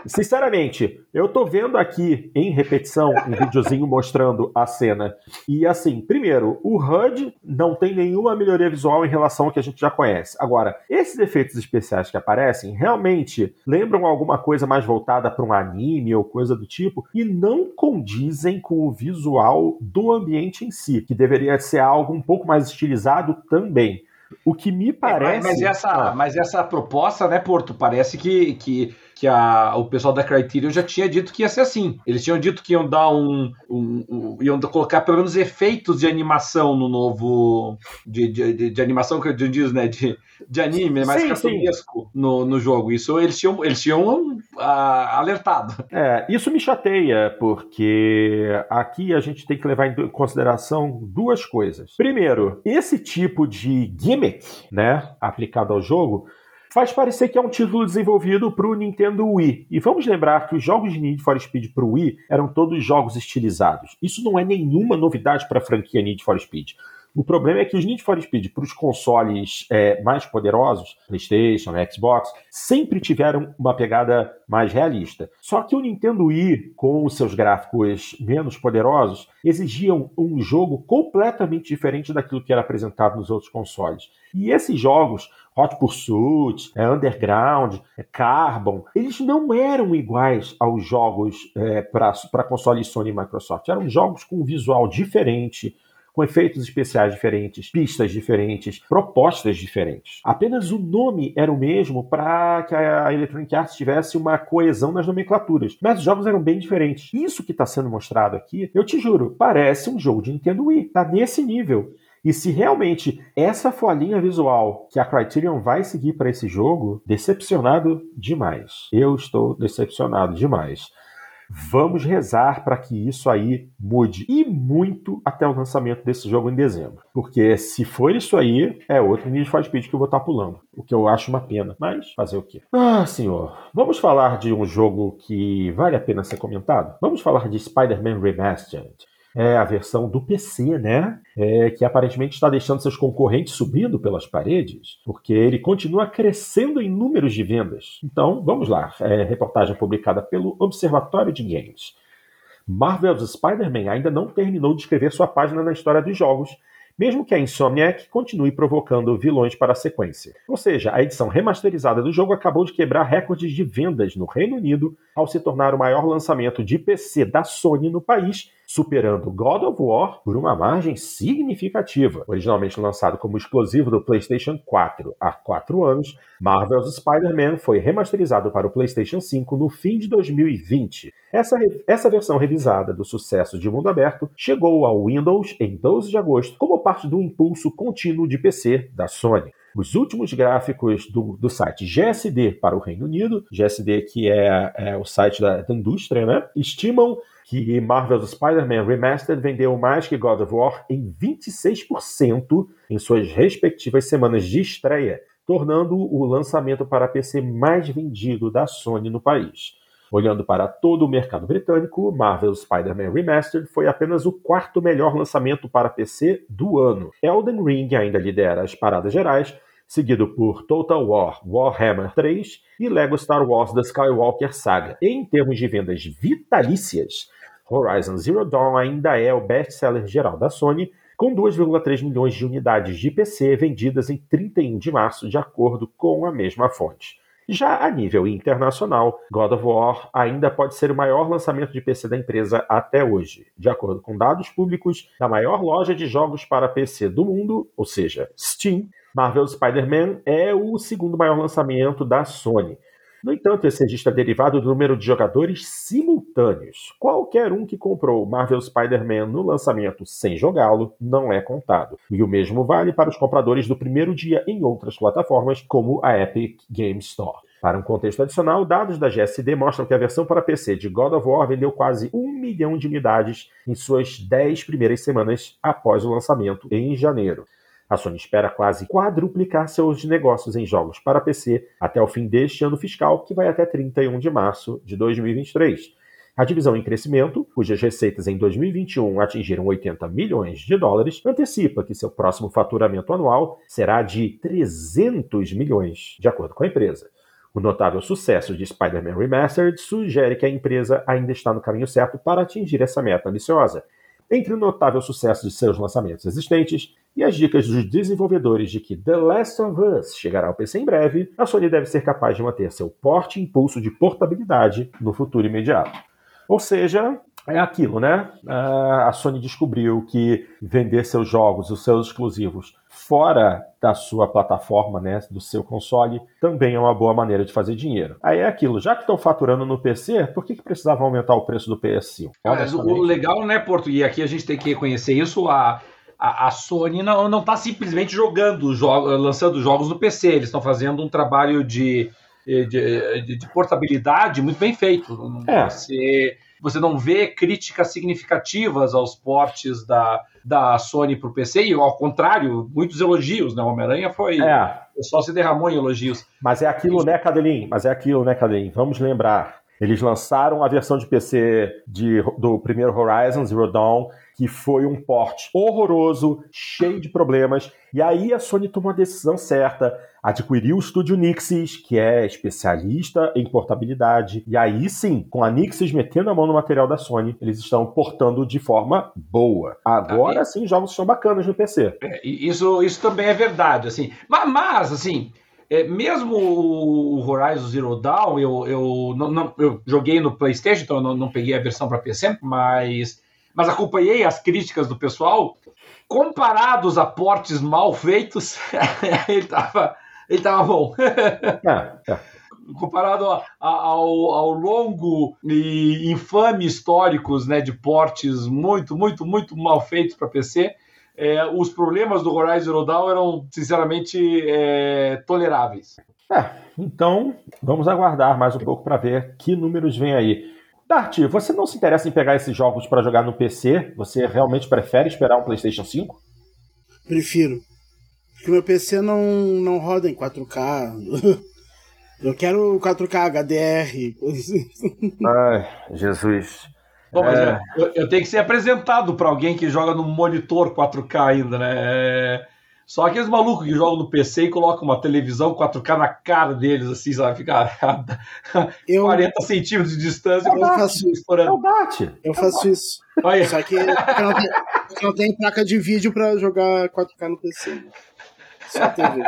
Sinceramente, eu tô vendo aqui em repetição um videozinho mostrando a cena. E assim, primeiro, o HUD não tem nenhuma melhoria visual em relação ao que a gente já conhece. Agora, esses efeitos especiais que aparecem realmente lembram alguma coisa mais voltada para um anime ou coisa do tipo e não condizem com o visual do ambiente em si, que deveria ser algo um pouco mais estilizado também. O que me parece. É, mas, mas, essa, ah. mas essa proposta, né, Porto, parece que, que que a, o pessoal da Criterion já tinha dito que ia ser assim. Eles tinham dito que iam dar um. um, um iam colocar pelo menos efeitos de animação no novo. De, de, de, de animação que eu diz, né? De, de anime, mais cartunesco no, no jogo. Isso eles tinham, eles tinham uh, alertado. É, isso me chateia, porque aqui a gente tem que levar em consideração duas coisas. Primeiro, esse tipo de gimmick, né, aplicado ao jogo faz parecer que é um título desenvolvido para o Nintendo Wii. E vamos lembrar que os jogos de Need for Speed para o Wii eram todos jogos estilizados. Isso não é nenhuma novidade para a franquia Need for Speed. O problema é que os Need for Speed para os consoles é, mais poderosos, PlayStation, Xbox, sempre tiveram uma pegada mais realista. Só que o Nintendo Wii, com os seus gráficos menos poderosos, exigiam um jogo completamente diferente daquilo que era apresentado nos outros consoles. E esses jogos Hot Pursuit, é, Underground, é, Carbon, eles não eram iguais aos jogos é, para console Sony e Microsoft. Eram jogos com um visual diferente, com efeitos especiais diferentes, pistas diferentes, propostas diferentes. Apenas o nome era o mesmo para que a Electronic Arts tivesse uma coesão nas nomenclaturas, mas os jogos eram bem diferentes. Isso que está sendo mostrado aqui, eu te juro, parece um jogo de Nintendo Wii. Tá nesse nível. E se realmente essa for a linha visual que a Criterion vai seguir para esse jogo, decepcionado demais. Eu estou decepcionado demais. Vamos rezar para que isso aí mude. E muito até o lançamento desse jogo em dezembro. Porque se for isso aí, é outro Need for Speed que eu vou estar tá pulando. O que eu acho uma pena. Mas fazer o quê? Ah, senhor. Vamos falar de um jogo que vale a pena ser comentado? Vamos falar de Spider-Man Remastered é, a versão do PC, né? É, que aparentemente está deixando seus concorrentes subindo pelas paredes, porque ele continua crescendo em números de vendas. Então, vamos lá. É, reportagem publicada pelo Observatório de Games. Marvel's Spider-Man ainda não terminou de escrever sua página na história dos jogos mesmo que a Insomniac continue provocando vilões para a sequência. Ou seja, a edição remasterizada do jogo acabou de quebrar recordes de vendas no Reino Unido ao se tornar o maior lançamento de PC da Sony no país, superando God of War por uma margem significativa. Originalmente lançado como exclusivo do PlayStation 4 há quatro anos, Marvel's Spider-Man foi remasterizado para o PlayStation 5 no fim de 2020. Essa, essa versão revisada do sucesso de mundo aberto chegou ao Windows em 12 de agosto como parte do impulso contínuo de PC da Sony. Os últimos gráficos do, do site GSD para o Reino Unido, GSD que é, é o site da, da indústria, né, estimam que Marvel's Spider-Man Remastered vendeu mais que God of War em 26% em suas respectivas semanas de estreia, tornando o lançamento para PC mais vendido da Sony no país. Olhando para todo o mercado britânico, Marvel's Spider-Man Remastered foi apenas o quarto melhor lançamento para PC do ano. Elden Ring ainda lidera as paradas gerais, seguido por Total War, Warhammer 3 e Lego Star Wars The Skywalker Saga. Em termos de vendas vitalícias, Horizon Zero Dawn ainda é o best-seller geral da Sony, com 2,3 milhões de unidades de PC vendidas em 31 de março, de acordo com a mesma fonte. Já a nível internacional, God of War ainda pode ser o maior lançamento de PC da empresa até hoje. De acordo com dados públicos da maior loja de jogos para PC do mundo, ou seja, Steam, Marvel Spider-Man é o segundo maior lançamento da Sony. No entanto, esse registro é derivado do número de jogadores simultâneos. Qualquer um que comprou Marvel Spider-Man no lançamento sem jogá-lo não é contado. E o mesmo vale para os compradores do primeiro dia em outras plataformas, como a Epic Game Store. Para um contexto adicional, dados da GSD mostram que a versão para PC de God of War vendeu quase um milhão de unidades em suas 10 primeiras semanas após o lançamento em janeiro. A Sony espera quase quadruplicar seus negócios em jogos para PC até o fim deste ano fiscal, que vai até 31 de março de 2023. A divisão em crescimento, cujas receitas em 2021 atingiram 80 milhões de dólares, antecipa que seu próximo faturamento anual será de 300 milhões, de acordo com a empresa. O notável sucesso de Spider-Man Remastered sugere que a empresa ainda está no caminho certo para atingir essa meta ambiciosa. Entre o notável sucesso de seus lançamentos existentes e as dicas dos desenvolvedores de que The Last of Us chegará ao PC em breve, a Sony deve ser capaz de manter seu porte e impulso de portabilidade no futuro imediato. Ou seja, é aquilo, né? A Sony descobriu que vender seus jogos, os seus exclusivos, fora da sua plataforma, né, do seu console, também é uma boa maneira de fazer dinheiro. Aí é aquilo, já que estão faturando no PC, por que, que precisavam aumentar o preço do PS5? Mas o legal, né, Porto, e aqui a gente tem que reconhecer isso, a, a, a Sony não, não tá simplesmente jogando, jogos, lançando jogos no PC, eles estão fazendo um trabalho de, de, de, de portabilidade muito bem feito. É. Você você não vê críticas significativas aos portes da, da Sony para o PC, e ao contrário, muitos elogios, né? O Homem-Aranha foi. É. O pessoal se derramou em elogios. Mas é aquilo, né, Cadelin? Mas é aquilo, né, Cadelin? Vamos lembrar. Eles lançaram a versão de PC de, do primeiro Horizon, Zero Dawn, que foi um porte horroroso, cheio de problemas. E aí a Sony tomou a decisão certa adquiriu o estúdio Nixis, que é especialista em portabilidade. E aí sim, com a Nixis metendo a mão no material da Sony, eles estão portando de forma boa. Agora tá sim, jogos são bacanas no PC. É, isso, isso também é verdade, assim. Mas, mas assim, é, mesmo o Horizon Zero Dawn, eu, eu, não, não, eu joguei no PlayStation, então eu não, não peguei a versão para PC, mas, mas acompanhei as críticas do pessoal. Comparados a portes mal feitos, [LAUGHS] ele estava ele tava bom. [LAUGHS] É, é. Comparado ao, ao, longo e infame históricos né, de portes muito, muito, muito mal feitos para PC, é, os problemas do Horizon Zero Dawn eram, sinceramente, é, toleráveis. É, então, vamos aguardar mais um pouco para ver que números vem aí. Dart, você não se interessa em pegar esses jogos para jogar no PC? Você realmente prefere esperar um PlayStation 5? Prefiro. Porque meu PC não, não roda em 4K. [LAUGHS] Eu quero 4K HDR. Ai, Jesus. Bom, mas é... eu, eu, tenho que ser apresentado para alguém que joga no monitor 4K ainda, né? É... Só aqueles malucos que jogam no PC e colocam uma televisão 4K na cara deles, assim, sabe? Fica [LAUGHS] eu... 40 centímetros de distância. Eu faço isso. Eu, bate. eu faço isso. Olha. Só que eu não, tenho, eu não tenho placa de vídeo para jogar 4K no PC. Só TV.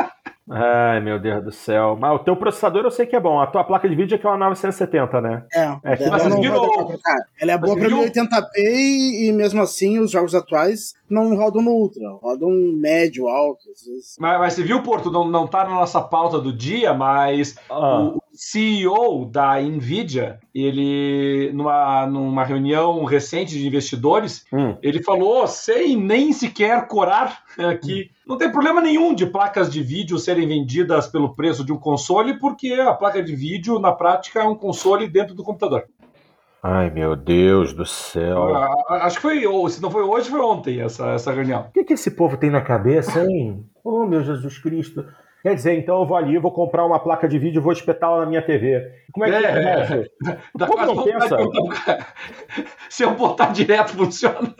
Ai, meu Deus do céu. Mas o teu processador eu sei que é bom. A tua placa de vídeo é que é uma 970, né? É, é que ela, não roda ela é boa pra 1080p e, e, mesmo assim os jogos atuais não rodam no Ultra, rodam médio, alto. Às vezes. Mas, mas você viu, Porto, não, não tá na nossa pauta do dia, mas ah. o CEO da Nvidia, ele, numa, numa reunião recente de investidores, hum. ele falou, sem nem sequer corar, que hum. não tem problema nenhum de placas de vídeo serem vendidas pelo preço de um console, porque a placa de vídeo, na prática, é um console dentro do computador. Ai, meu Deus do céu. Ah, acho que foi, se não foi hoje, foi ontem essa, essa reunião. O que, que esse povo tem na cabeça, hein? oh, meu Jesus Cristo. Quer dizer, então eu vou ali, vou comprar uma placa de vídeo e vou espetá-la na minha TV. Como é que é? é, é. Dá [LAUGHS] não pensa? Se eu botar direto, funciona.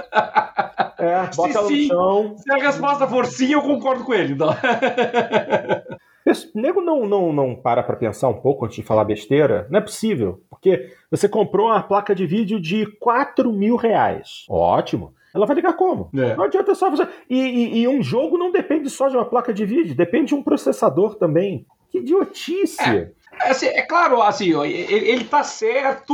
É, bota se, no chão. Se a resposta for sim, eu concordo com ele. Então. [LAUGHS] Esse nego não, não, não para para pensar um pouco antes de falar besteira? Não é possível. Porque você comprou uma placa de vídeo de 4 mil reais. Ótimo. Ela vai ligar como? É. Não adianta só você. E, e, e, um jogo não depende só de uma placa de vídeo, depende de um processador também. Que idiotice! É. é assim, é claro, assim, ele, ele tá certo,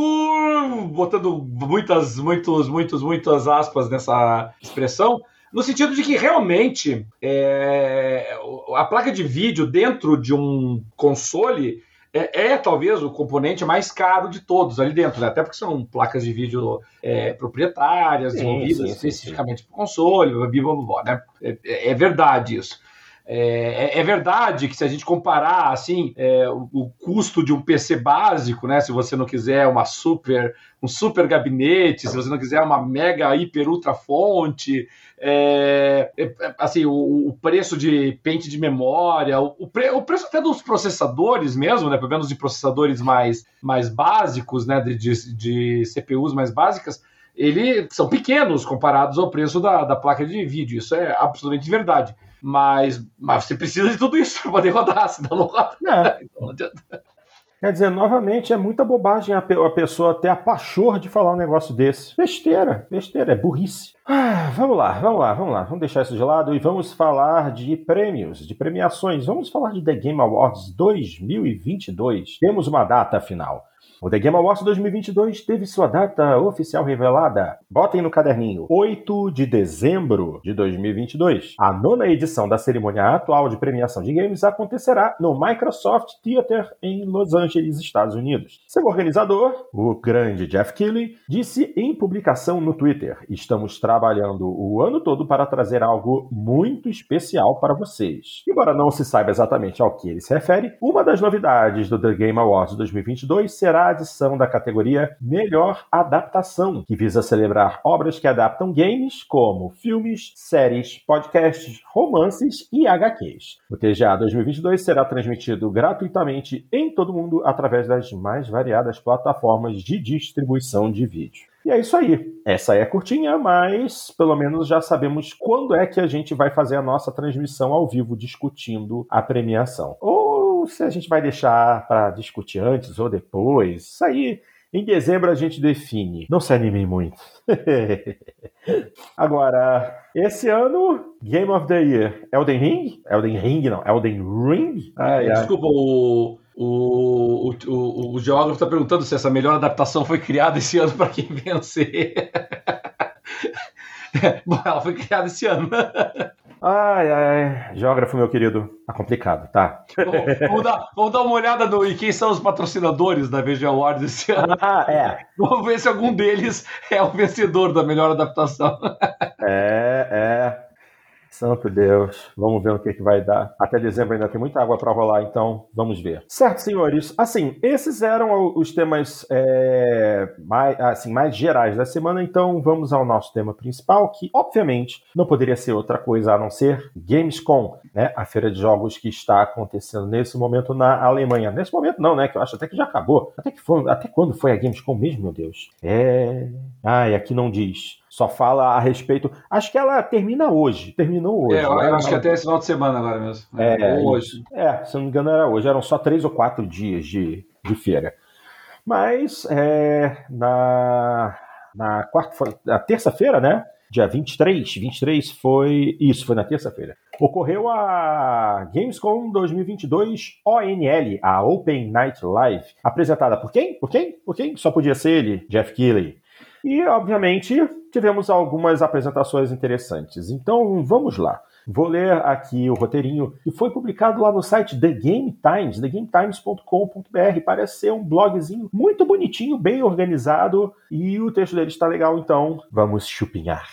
botando muitas, muitos, muitos, muitas aspas nessa expressão, no sentido de que realmente é, a placa de vídeo dentro de um console é, é, talvez o componente mais caro de todos ali dentro, né? até porque são placas de vídeo é, proprietárias, desenvolvidas sim, sim, especificamente para o console, blá, blá, blá, né? É, é, verdade isso. É, é, é, verdade que se a gente comparar assim é, o, o, custo de um PC básico, né, se você não quiser uma super um super gabinete, se você não quiser uma mega hiper ultra fonte, é, é, é, assim o, o, preço de pente de memória, o, o, pre, o, preço até dos processadores mesmo, né, pelo menos de processadores mais, mais básicos, né, de, de, de CPUs mais básicas, eles são pequenos comparados ao preço da, da placa de vídeo. Isso é absolutamente verdade. Mas, mas você precisa de tudo isso [LAUGHS] para poder rodar, senão não roda. É. Então não adianta. Quer dizer, novamente, é muita bobagem a, pessoa ter a pachorra de falar um negócio desse. Besteira, besteira, é burrice. Ah, vamos lá, vamos lá, vamos lá. Vamos deixar isso de lado e vamos falar de prêmios, de premiações. Vamos falar de The Game Awards 2022. Temos uma data final. O The Game Awards 2022 teve sua data oficial revelada. Botem no caderninho. 8 de dezembro de 2022. A nona edição da cerimônia atual de premiação de games acontecerá no Microsoft Theater em Los Angeles, Estados Unidos. Seu organizador, o grande Jeff Keighley, disse em publicação no Twitter: "Estamos trabalhando o ano todo para trazer algo muito especial para vocês". Embora não se saiba exatamente ao que ele se refere, uma das novidades do The Game Awards 2022 será adição da categoria Melhor Adaptação, que visa celebrar obras que adaptam games como filmes, séries, podcasts, romances e HQs. O TGA 2022 será transmitido gratuitamente em todo o mundo através das mais variadas plataformas de distribuição de vídeo. E é isso aí. Essa é curtinha, mas pelo menos já sabemos quando é que a gente vai fazer a nossa transmissão ao vivo discutindo a premiação. Ou se a gente vai deixar para discutir antes ou depois. Isso aí em dezembro a gente define. Não se animem muito. [LAUGHS] Agora, esse ano, Game of the Year, Elden Ring? Elden Ring, não. Elden Ring? Ai, ai. Desculpa, o, o, o, o, o geógrafo está perguntando se essa melhor adaptação foi criada esse ano para quem vencer. [LAUGHS] Bom, ela foi criada esse ano. [LAUGHS] Ai, ai, geógrafo, meu querido, tá complicado, tá? Vamos, vamos, dar, vamos dar uma olhada no e quem são os patrocinadores da VG Awards esse ano. Ah, é. Vamos ver se algum deles é o vencedor da melhor adaptação. É, é. Santo Deus, vamos ver o que, que vai dar. Até dezembro ainda tem muita água para rolar, então vamos ver. Certo, senhores. Assim, esses eram os temas é, mais, assim, mais gerais da semana, então vamos ao nosso tema principal, que obviamente não poderia ser outra coisa a não ser Gamescom, né? A feira de jogos que está acontecendo nesse momento na Alemanha. Nesse momento não, né? Que eu acho até que já acabou. Até que foi, até quando foi a Gamescom mesmo, meu Deus? É. Ai, aqui não diz só fala a respeito. Acho que ela termina hoje. Terminou hoje. É, eu, né? acho que até esse final de semana agora mesmo. É, ou hoje. É, se não me engano era hoje. Eram só três ou quatro dias de, de feira. Mas é, na, na quarta, na terça-feira, né? Dia 23, 23 foi. Isso, foi na terça-feira. Ocorreu a Gamescom 2022 ONL, a Open Night Live. Apresentada por quem? Por quem? Por quem? Só podia ser ele, Jeff Keighley. E, obviamente, tivemos algumas apresentações interessantes. Então, vamos lá. Vou ler aqui o roteirinho que foi publicado lá no site The Game Times, thegametimes.com.br. Parece ser um blogzinho muito bonitinho, bem organizado e o texto dele está legal, então vamos chupinhar.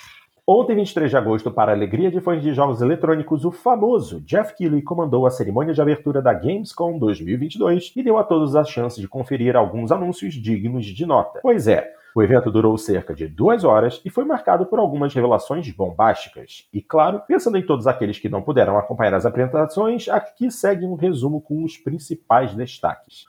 Ontem, 23 de agosto, para a alegria de fãs de jogos eletrônicos, o famoso Jeff Keighley comandou a cerimônia de abertura da Gamescom 2022 e deu a todos a chance de conferir alguns anúncios dignos de nota. Pois é, o evento durou cerca de duas horas e foi marcado por algumas revelações bombásticas. E claro, pensando em todos aqueles que não puderam acompanhar as apresentações, aqui segue um resumo com os principais destaques.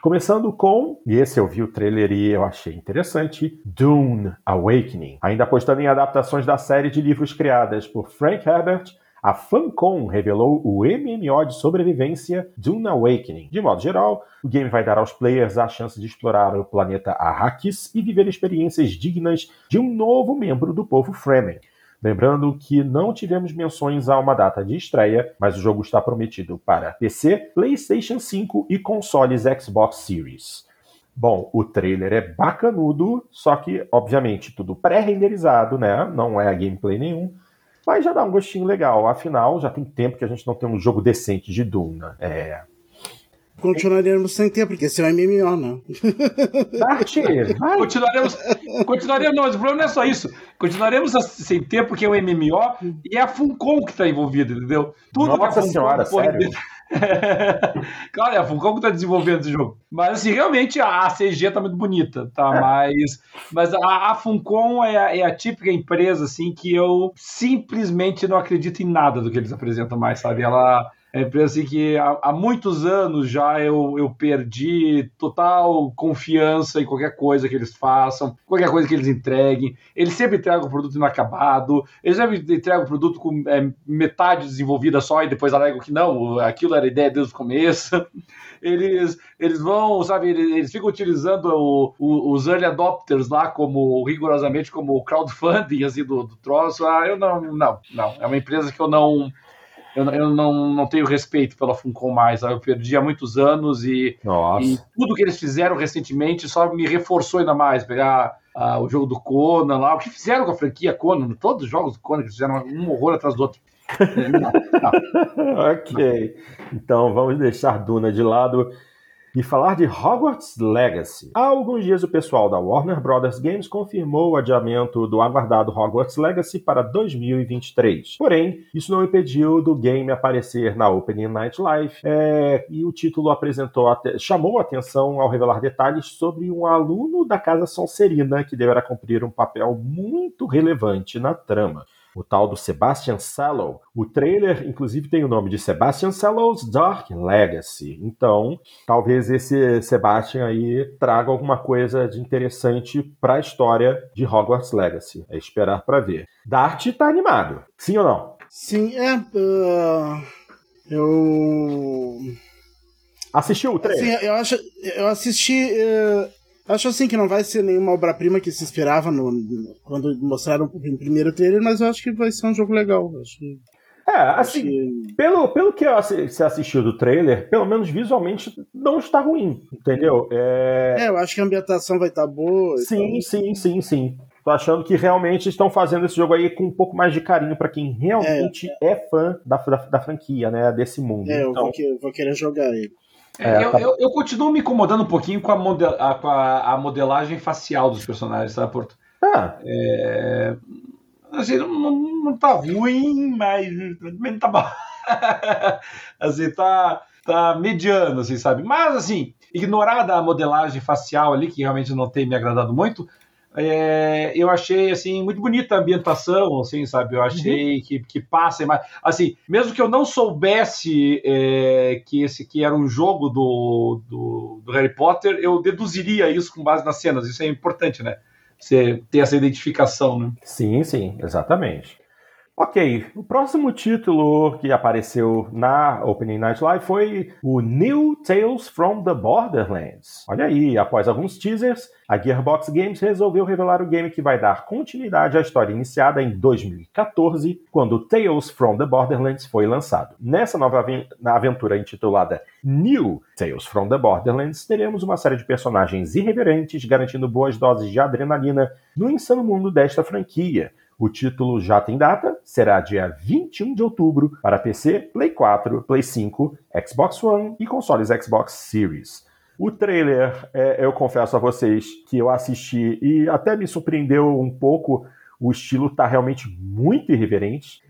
Começando com, e esse eu vi o trailer e eu achei interessante, Dune Awakening. Ainda apostando em adaptações da série de livros criadas por Frank Herbert, a Funcom revelou o MMO de sobrevivência Dune Awakening. De modo geral, o game vai dar aos players a chance de explorar o planeta Arrakis e viver experiências dignas de um novo membro do povo Fremen. Lembrando que não tivemos menções a uma data de estreia, mas o jogo está prometido para PC, PlayStation 5 e consoles Xbox Series. Bom, o trailer é bacanudo, só que, obviamente, tudo pré-renderizado, né? Não é gameplay nenhum. Mas já dá um gostinho legal. Afinal, já tem tempo que a gente não tem um jogo decente de Duna. É. Continuaremos sem ter, porque esse é um MMO, né? [LAUGHS] Dart, continuaremos, continuaremos, não, mas o problema não é só isso. Continuaremos sem ter, porque é um MMO e é a Funcom que está envolvida, entendeu? Tudo Nossa senhora, sério? [LAUGHS] [LAUGHS] claro, é a Funcom que está desenvolvendo esse jogo. Mas, assim, realmente a CG está muito bonita, tá? É. Mas, mas a, a Funcom é a, é a, típica empresa, assim, que eu simplesmente não acredito em nada do que eles apresentam mais, sabe? Ela é empresa assim que há, há, muitos anos já eu, eu perdi total confiança em qualquer coisa que eles façam, qualquer coisa que eles entreguem. Eles sempre entregam o produto inacabado, eles sempre entregam o produto com é, metade desenvolvida só e depois alegam que não, aquilo era ideia desde o começo. [LAUGHS] Eles, eles vão, sabe, eles, eles ficam utilizando o, o, os early adopters lá como rigorosamente como crowdfunding assim, do, do troço. Ah, eu não, não, não. É uma empresa que eu não eu, eu não, não tenho respeito pela Funcom mais. Eu perdi há muitos anos e, e tudo que eles fizeram recentemente só me reforçou ainda mais. Pegar uh, o jogo do Conan lá, o que fizeram com a franquia Conan, todos os jogos do Conan que fizeram um horror atrás do outro. não, [LAUGHS] não. ok. Então vamos deixar Duna de lado e falar de Hogwarts Legacy. Há alguns dias o pessoal da Warner Brothers Games confirmou o adiamento do aguardado Hogwarts Legacy para 2023. Porém, isso não impediu do game aparecer na Opening Night Live é, e o título apresentou chamou atenção ao revelar detalhes sobre um aluno da Casa Sonserina que deverá cumprir um papel muito relevante na trama o tal do Sebastian Sallow. O trailer, inclusive, tem o nome de Sebastian Sallow's Dark Legacy. Então, talvez esse Sebastian aí traga alguma coisa de interessante para a história de Hogwarts Legacy. É esperar para ver. Dart tá animado, sim ou não? Sim, é. Uh, eu. Assistiu o trailer? Sim, eu acho. Eu assisti. Uh, Acho assim que não vai ser nenhuma obra-prima que se inspirava no, no, quando mostraram o primeiro trailer, mas eu acho que vai ser um jogo legal. Acho que, é, assim, que... Pelo, pelo que você assistiu do trailer, pelo menos visualmente não está ruim, entendeu? É, é eu acho que a ambientação vai estar tá boa. Sim, sim, sim, sim. Tô achando que realmente estão fazendo esse jogo aí com um pouco mais de carinho para quem realmente é, é fã da, da, da, franquia, né? Desse mundo. É, então... eu vou, então vou querer jogar ele. É, eu, tá... eu, eu, continuo me incomodando um pouquinho com a, model, a, com a, a modelagem facial dos personagens, sabe, Porto? Ah. É, assim, não, não, não tá ruim, mas também não tá bom. [LAUGHS] assim, tá, tá mediano, assim, sabe? Mas, assim, ignorada a modelagem facial ali, que realmente não tem me agradado muito, é, eu achei assim muito bonita a ambientação, assim, sabe? Eu achei uhum. que, que passa, mas assim, mesmo que eu não soubesse é, que esse aqui era um jogo do, do, do, Harry Potter, eu deduziria isso com base nas cenas. Isso é importante, né? Você ter essa identificação, né? Sim, sim, exatamente. Ok, o próximo título que apareceu na Opening Night Live foi o New Tales from the Borderlands. Olha aí, após alguns teasers, a Gearbox Games resolveu revelar o game que vai dar continuidade à história iniciada em 2014, quando Tales from the Borderlands foi lançado. Nessa nova aventura intitulada New Tales from the Borderlands, teremos uma série de personagens irreverentes garantindo boas doses de adrenalina no insano mundo desta franquia o título já tem data, será dia 21 de outubro para PC, Play 4, Play 5, Xbox One e consoles Xbox Series. O trailer, é, eu confesso a vocês que eu assisti e até me surpreendeu um pouco. O estilo tá realmente muito irreverente.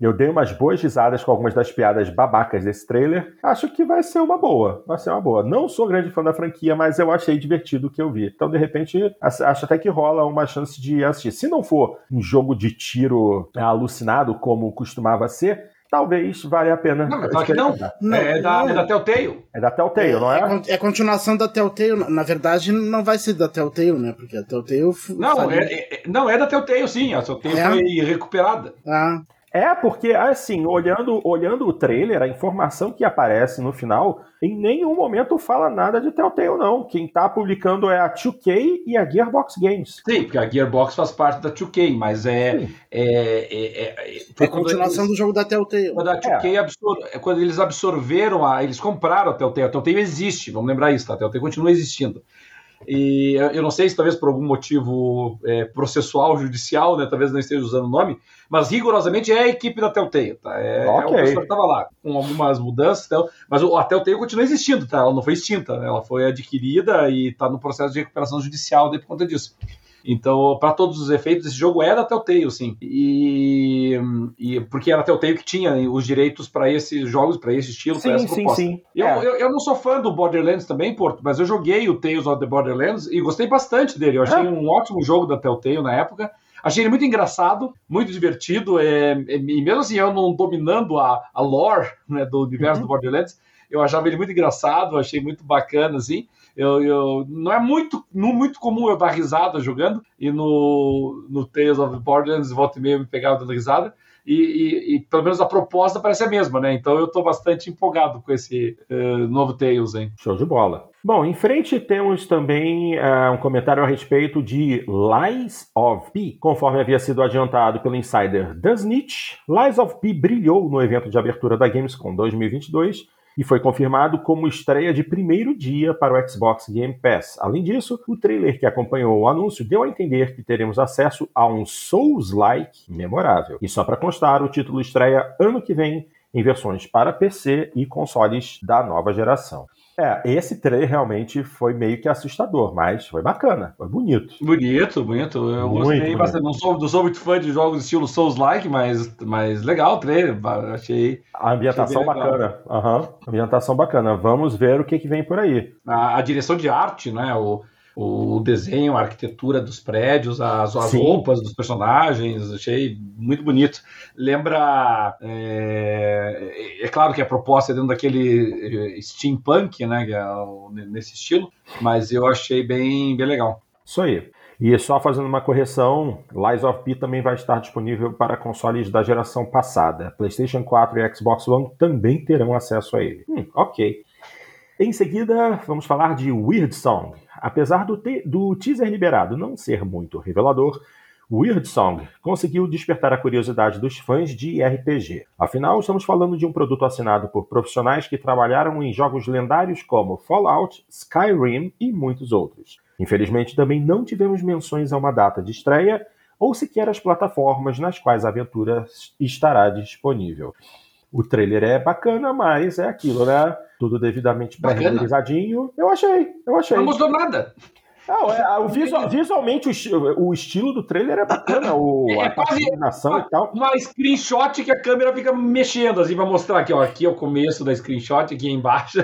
Eu dei umas boas risadas com algumas das piadas babacas desse trailer. Acho que vai ser uma boa. Vai ser uma boa. Não sou grande fã da franquia, mas eu achei divertido o que eu vi. Então, de repente, acho até que rola uma chance de assistir. Se não for um jogo de tiro alucinado, como costumava ser, talvez valha a pena. Não, mas que não. não. É, da, é da Telltale. É da Telltale, não é? É, é continuação da Telltale. Na verdade, não vai ser da Telltale, né? Porque a Telltale. Não, é, é, não é da Telltale, sim. A Telltale é? foi recuperada. Ah. É, porque, assim, olhando, olhando o trailer, a informação que aparece no final, em nenhum momento fala nada de Telltale, não. Quem tá publicando é a 2K e a Gearbox Games. Sim, porque a Gearbox faz parte da 2K, mas é. É, é, é, é, a continuação eles, do jogo da Telltale. Quando, a 2K é. absor, quando eles absorveram, a, eles compraram a Telltale. A Telltale existe, vamos lembrar isso, tá? A Telltale continua existindo. E eu não sei se talvez por algum motivo é, processual, judicial, né, talvez não esteja usando o nome, mas rigorosamente é a equipe da Telltale, tá? É, okay. é o pessoal que estava lá, com algumas mudanças, então, mas a Telltale continua existindo, tá? Ela não foi extinta, né? ela foi adquirida e está no processo de recuperação judicial por conta disso. Então, para todos os efeitos, esse jogo é da Telltale, sim. E, e porque era a Telltale que tinha os direitos para esses jogos, para esse estilo, para essa proposta. Sim, sim. Eu, é. eu, eu, não sou fã do Borderlands também, Porto, mas eu joguei o Tales of the Borderlands e gostei bastante dele. Eu achei é. um ótimo jogo da Telltale na época. Achei ele muito engraçado, muito divertido, é, é, e mesmo assim eu não dominando a, a lore né, do universo uhum. do Borderlands, eu achava ele muito engraçado, achei muito bacana, assim. Eu, eu, não é muito, não muito comum eu dar risada jogando, e no, no Tales of Borderlands, volta e meia me pegava dando risada. e, e, e, pelo menos a proposta parece a mesma, né? Então eu estou bastante empolgado com esse uh, novo Tales, hein? Show de bola. Bom, em frente temos também uh, um comentário a respeito de Lies of P. Conforme havia sido adiantado pelo insider The Snitch, Lies of P brilhou no evento de abertura da Gamescom 2022 e foi confirmado como estreia de primeiro dia para o Xbox Game Pass. Além disso, o trailer que acompanhou o anúncio deu a entender que teremos acesso a um Souls-like memorável. E só para constar, o título estreia ano que vem em versões para PC e consoles da nova geração. É, esse trailer realmente foi meio que assustador, mas foi bacana, foi bonito. Bonito, bonito. Eu muito gostei bonito. bastante. Não sou, não sou muito fã de jogos estilo Souls-like, mas, mas legal o trailer. Achei. A ambientação achei bacana. Uhum. Ambientação bacana. Vamos ver o que, que vem por aí. A, a direção de arte, né? O, o desenho, a arquitetura dos prédios, as, as roupas dos personagens, achei muito bonito. Lembra. É, é, claro que a proposta é dentro daquele eh, steampunk, né? É nesse estilo, mas eu achei bem, bem legal. Isso aí. E só fazendo uma correção, Lies of P também vai estar disponível para consoles da geração passada. PlayStation 4 e Xbox One também terão acesso a ele. Hum, ok. Em seguida, vamos falar de Weird Song. Apesar do, te do teaser liberado não ser muito revelador, Weird Song conseguiu despertar a curiosidade dos fãs de RPG. Afinal, estamos falando de um produto assinado por profissionais que trabalharam em jogos lendários como Fallout, Skyrim e muitos outros. Infelizmente, também não tivemos menções a uma data de estreia ou sequer as plataformas nas quais a aventura estará disponível. O trailer é bacana, mas é aquilo, né? Tudo devidamente pré-renderizadinho. Eu achei, eu achei. Não mostrou nada. Não, é, o visual, visualmente o, o, estilo do trailer é bacana, o, é, a quase iluminação e tal. Uma screenshot que a câmera fica mexendo assim para mostrar aqui, ó, aqui é o começo da screenshot, aqui embaixo.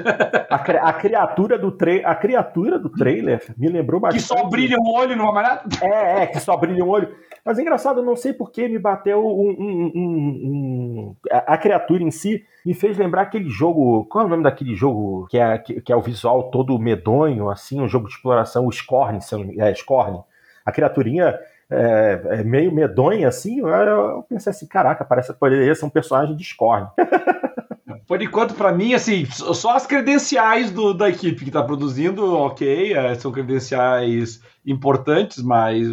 A, a criatura do tra a criatura do trailer me lembrou bastante. Que só brilha um olho no amarelo? É, é, que só brilha um olho. Mas é engraçado, eu não sei por que me bateu um, um, um, a, a, criatura em si me fez lembrar aquele jogo. Qual é o nome daquele jogo que é, que, que é o visual todo medonho, assim, um jogo de exploração, o Scorn, é, Scorn. A criaturinha é, é, meio medonha, assim, eu, eu pensei assim, caraca, parece poderia ser um personagem de Scorn. [LAUGHS] Por enquanto, para mim, assim, só as credenciais do, da equipe que está produzindo, ok, é, são credenciais importantes, mas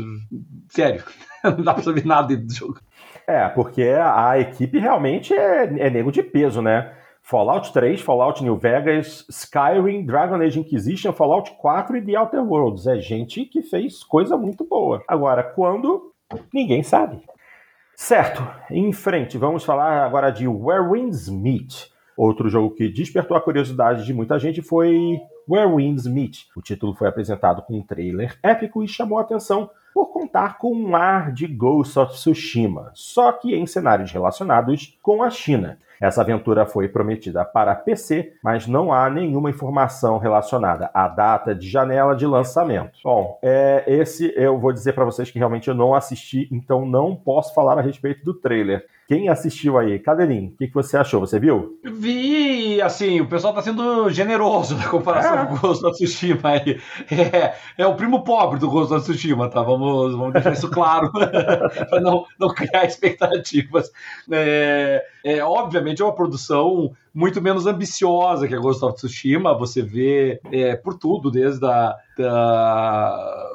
sério, [LAUGHS] não dá para saber nada do jogo. É, porque a equipe realmente é, é nego de peso, né? Fallout 3, Fallout New Vegas, Skyrim, Dragon Age Inquisition, Fallout 4 e The Outer Worlds. É gente que fez coisa muito boa. Agora, quando? Ninguém sabe. Certo, em frente, vamos falar agora de Where Winds Meet. Outro jogo que despertou a curiosidade de muita gente foi Where Winds Meet. O título foi apresentado com um trailer épico e chamou a atenção por contar com um ar de Ghost of Tsushima, só que em cenários relacionados com a China. Essa aventura foi prometida para PC, mas não há nenhuma informação relacionada à data de janela de lançamento. Bom, é, esse eu vou dizer para vocês que realmente eu não assisti, então não posso falar a respeito do trailer. Quem assistiu aí? Cadeirinho, o que, que você achou? Você viu? Vi, assim, o pessoal tá sendo generoso na comparação é. com o Ghost of Tsushima aí. [LAUGHS] É, é, o primo pobre do Ghost of Tsushima, tá? Vamos, vamos deixar isso claro, [LAUGHS] para não, não criar expectativas. É, é, obviamente é uma produção muito menos ambiciosa que a Ghost of Tsushima, você vê é, por tudo, desde a, da,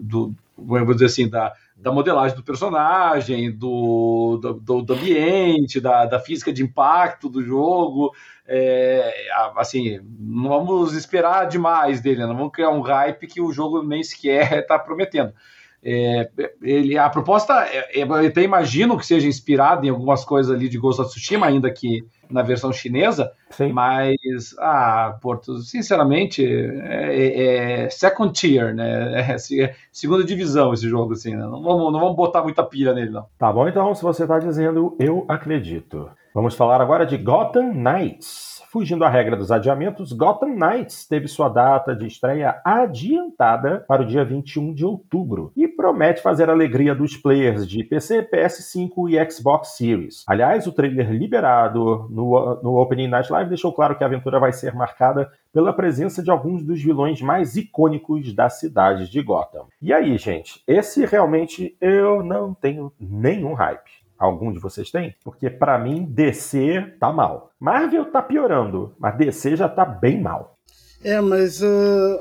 do, vou dizer assim, da da modelagem do personagem, do, do, do ambiente, da, da, física de impacto do jogo. É, assim, não vamos esperar demais dele, né? não vamos criar um hype que o jogo nem sequer está [LAUGHS] prometendo. É, ele, a proposta, é, é, eu até imagino que seja inspirada em algumas coisas ali de Ghost of Tsushima, ainda que na versão chinesa, Sim. mas, ah, Porto, sinceramente, é, é, second tier, né? [LAUGHS] É, é, segunda divisão esse jogo, assim, né? não, vamos, não vamos botar muita pilha nele, não. Tá bom, então, se você está dizendo, eu acredito. Vamos falar agora de Gotham Knights. Fugindo à regra dos adiamentos, Gotham Knights teve sua data de estreia adiantada para o dia 21 de outubro e promete fazer a alegria dos players de PC, PS5 e Xbox Series. Aliás, o trailer liberado no, no Opening Night Live deixou claro que a aventura vai ser marcada pela presença de alguns dos vilões mais icônicos da cidade de Gotham. E aí, gente, esse realmente eu não tenho nenhum hype. Algum de vocês tem? Porque para mim DC tá mal. Marvel tá piorando, mas DC já tá bem mal. É, mas uh,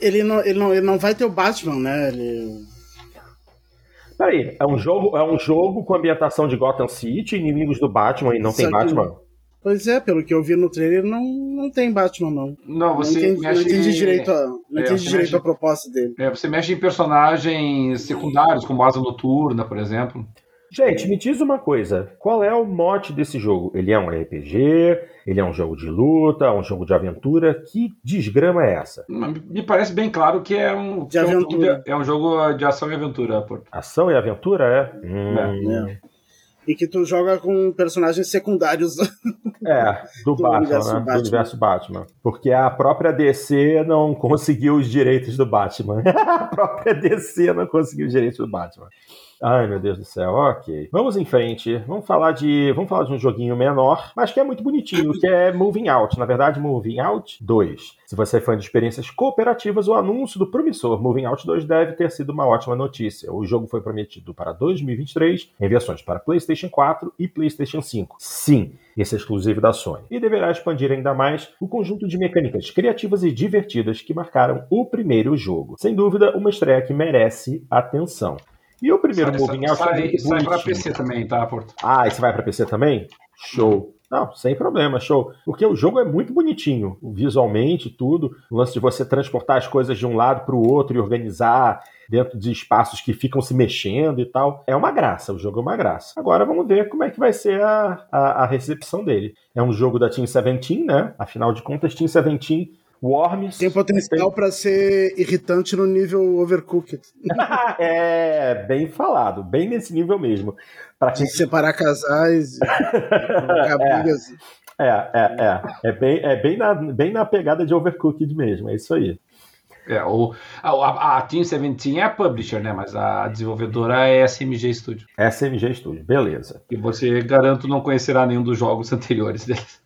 ele, não, ele, não, ele não vai ter o Batman, né? Ele... Peraí, é um jogo, é um jogo com ambientação de Gotham City, inimigos do Batman e não Só tem Batman? Pois é, pelo que eu vi no trailer, não, não tem Batman, não. Não, você não entende, mexe... não entende direito, a, não é, entende direito mexe... a proposta dele. É, você mexe em personagens secundários, como Asa Noturna, por exemplo. Gente, me diz uma coisa: qual é o mote desse jogo? Ele é um RPG? Ele é um jogo de luta? Um jogo de aventura? Que desgrama é essa? Me parece bem claro que é um, de aventura. É um, jogo de ação e aventura, Porto. Ação e aventura, é? Hum. é. é. E que tu joga com personagens secundários. É, do, [LAUGHS] do Batman, universo né? Batman. Do universo Batman. Porque a própria DC não conseguiu os direitos do Batman. [LAUGHS] a própria DC não conseguiu os direitos do Batman. Ai, meu Deus do céu, ok. Vamos em frente. Vamos falar de. Vamos falar de um joguinho menor, mas que é muito bonitinho, que é Moving Out. Na verdade, Moving Out 2. Se você é fã de experiências cooperativas, o anúncio do promissor Moving Out 2 deve ter sido uma ótima notícia. O jogo foi prometido para 2023 em versões para PlayStation 4 e PlayStation 5. Sim, esse é exclusivo da Sony. E deverá expandir ainda mais o conjunto de mecânicas criativas e divertidas que marcaram o primeiro jogo. Sem dúvida, uma estreia que merece atenção. E o primeiro sai, Moving Out sai, é sai para PC também, tá, Porto? Ah, esse vai para PC também? Show. Não, sem problema, show. Porque o jogo é muito bonitinho, visualmente, tudo. O lance de você transportar as coisas de um lado para o outro e organizar dentro de espaços que ficam se mexendo e tal. É uma graça, o jogo é uma graça. Agora vamos ver como é que vai ser a, a, a recepção dele. É um jogo da Team 17, né? Afinal de contas, Team 17 Worms. Tem potencial tem... para ser irritante no nível overcooked. [LAUGHS] é, bem falado, bem nesse nível mesmo. Pra quem... separar casais, [LAUGHS] é, é, é, é. É bem, é bem, na, bem na pegada de overcooked mesmo, é isso aí. É, o, a, a Team 17 é a publisher, né? Mas a desenvolvedora é SMG Studio. SMG Studio, beleza. E você, garanto, não conhecerá nenhum dos jogos [LAUGHS] anteriores deles.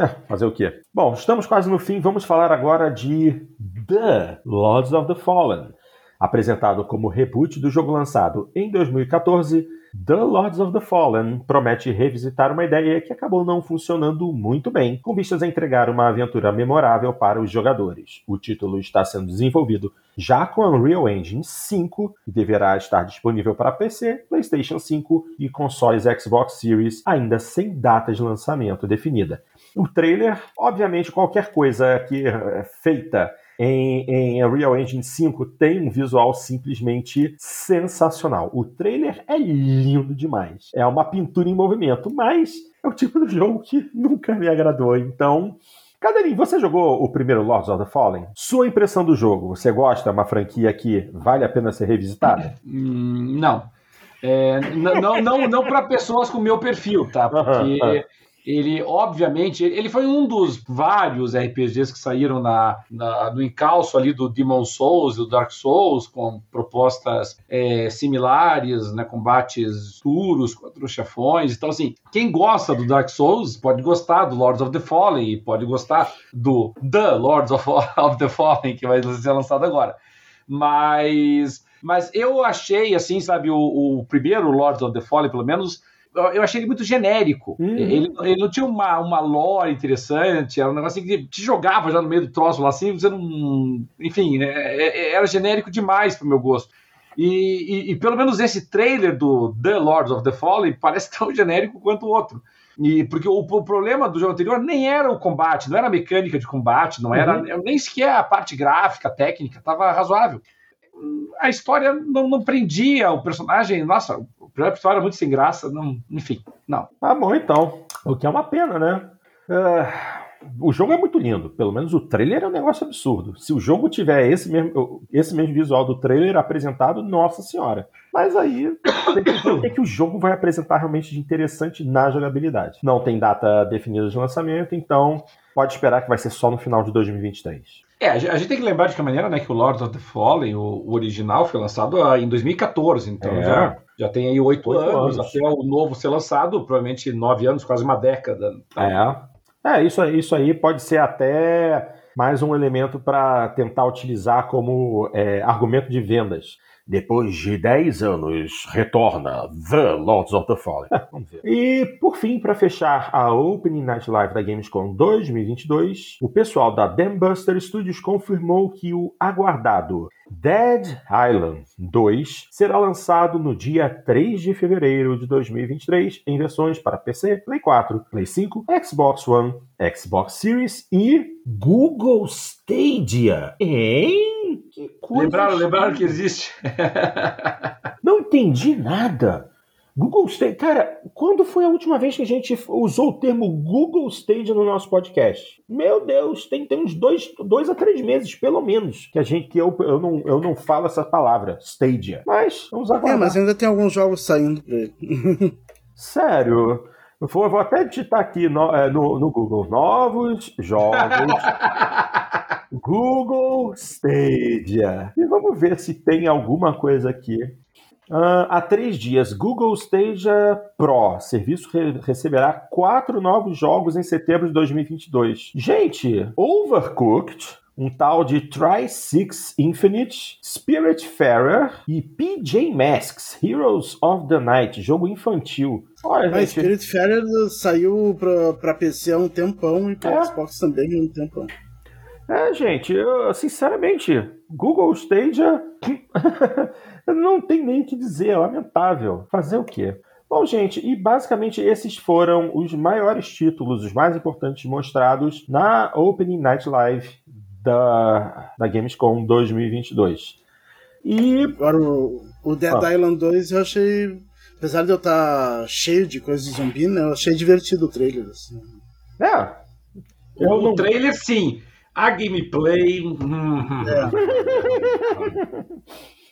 É, fazer o quê? Bom, estamos quase no fim. Vamos falar agora de The Lords of the Fallen. Apresentado como reboot do jogo lançado em 2014, The Lords of the Fallen promete revisitar uma ideia que acabou não funcionando muito bem, com vistas a entregar uma aventura memorável para os jogadores. O título está sendo desenvolvido já com Unreal Engine 5 e deverá estar disponível para PC, PlayStation 5 e consoles Xbox Series, ainda sem data de lançamento definida. O trailer, obviamente, qualquer coisa que é feita em, em Unreal Engine 5 tem um visual simplesmente sensacional. O trailer é lindo demais. É uma pintura em movimento, mas é o tipo de jogo que nunca me agradou. Então, Cadeirinho, você jogou o primeiro Lords of the Fallen? Sua impressão do jogo? Você gosta? É uma franquia que vale a pena ser revisitada? Hum, não. É, não, não, não para pessoas com meu perfil, tá? [LAUGHS] Porque ele, obviamente, ele foi um dos vários RPGs que saíram na, na no encalço ali do Demon Souls e do Dark Souls, com propostas é, similares, né, combates duros contra os chefões. Então, assim, quem gosta do Dark Souls pode gostar do Lords of the Fallen pode gostar do The Lords of, [LAUGHS] of the Fallen, que vai ser lançado agora. Mas, mas eu achei, assim, sabe, o, o primeiro Lords of the Fallen, pelo menos eu achei ele muito genérico. Uhum. Ele, ele não tinha uma, uma lore interessante, era um negócio que te jogava já no meio do troço lá assim, você não. Enfim, né, é, é, era genérico demais pro meu gosto. E, e, e, pelo menos esse trailer do The Lords of the Fallen parece [LAUGHS] tão genérico quanto o outro. E porque o, o, problema do jogo anterior nem era o combate, não era a mecânica de combate, não era uhum. nem sequer a parte gráfica, técnica, estava razoável. A história não, não prendia o personagem, nossa, primeira história era muito sem graça, não, enfim, não. Tá bom então. O que é uma pena, né? Uh, o jogo é muito lindo, pelo menos o trailer é um negócio absurdo. Se o jogo tiver esse mesmo, esse mesmo visual do trailer apresentado, nossa senhora. Mas aí tem que ver o que, que o jogo vai apresentar realmente de interessante na jogabilidade. Não tem data definida de lançamento, então pode esperar que vai ser só no final de 2023. É, a gente tem que lembrar de que maneira, né, que o Lord of the Fallen, o, o original, foi lançado ah, em 2014, então é. já, já tem aí oito anos, anos, até o novo ser lançado, provavelmente nove anos, quase uma década. Então... É. É, isso, isso aí pode ser até mais um elemento para tentar utilizar como é, argumento de vendas. Depois de 10 anos, retorna The Lords of the Fallen. [LAUGHS] Vamos ver. E, por fim, para fechar a Opening Night Live da Gamescom 2022, o pessoal da Dambuster Studios confirmou que o aguardado Dead Island 2 será lançado no dia 3 de fevereiro de 2023 em versões para PC, Play 4, Play 5, Xbox One, Xbox Series e Google Stadia. Hein? Que coisa. Lembraram, lembraram que existe. [LAUGHS] Não entendi nada. Google Stage. Cara, quando foi a última vez que a gente usou o termo Google Stage no nosso podcast? Meu Deus, tem, tem uns dois, dois a três meses, pelo menos, que a gente que eu, eu, não, eu não falo essa palavra, Stadia. Mas vamos aguardar. É, mas ainda tem alguns jogos saindo. [LAUGHS] Sério? Vou, vou até digitar aqui no, é, no, no Google. Novos jogos. [LAUGHS] Google Stadia. E vamos ver se tem alguma coisa aqui. Uh, há três dias, Google Stadia Pro, serviço re receberá quatro novos jogos em setembro de 2022. Gente, Overcooked, um tal de Tri-Six Infinite, Spiritfarer e PJ Masks, Heroes of the Night, jogo infantil. Olha, ah, gente... Spiritfarer saiu pra, pra PC há um tempão e pra é. Xbox também há um tempão. É, gente, eu, sinceramente, Google Stadia [LAUGHS] não tem nem o que dizer, é lamentável. Fazer o quê? Bom, gente, e basicamente esses foram os maiores títulos, os mais importantes mostrados na Opening Night Live da, da Gamescom 2022. E. Agora, o, o Dead ah. Island 2 eu achei. Apesar de eu estar cheio de coisas de zumbi, né, eu achei divertido o trailer. Assim. É. Eu o não... trailer, sim. A gameplay. Hum, hum.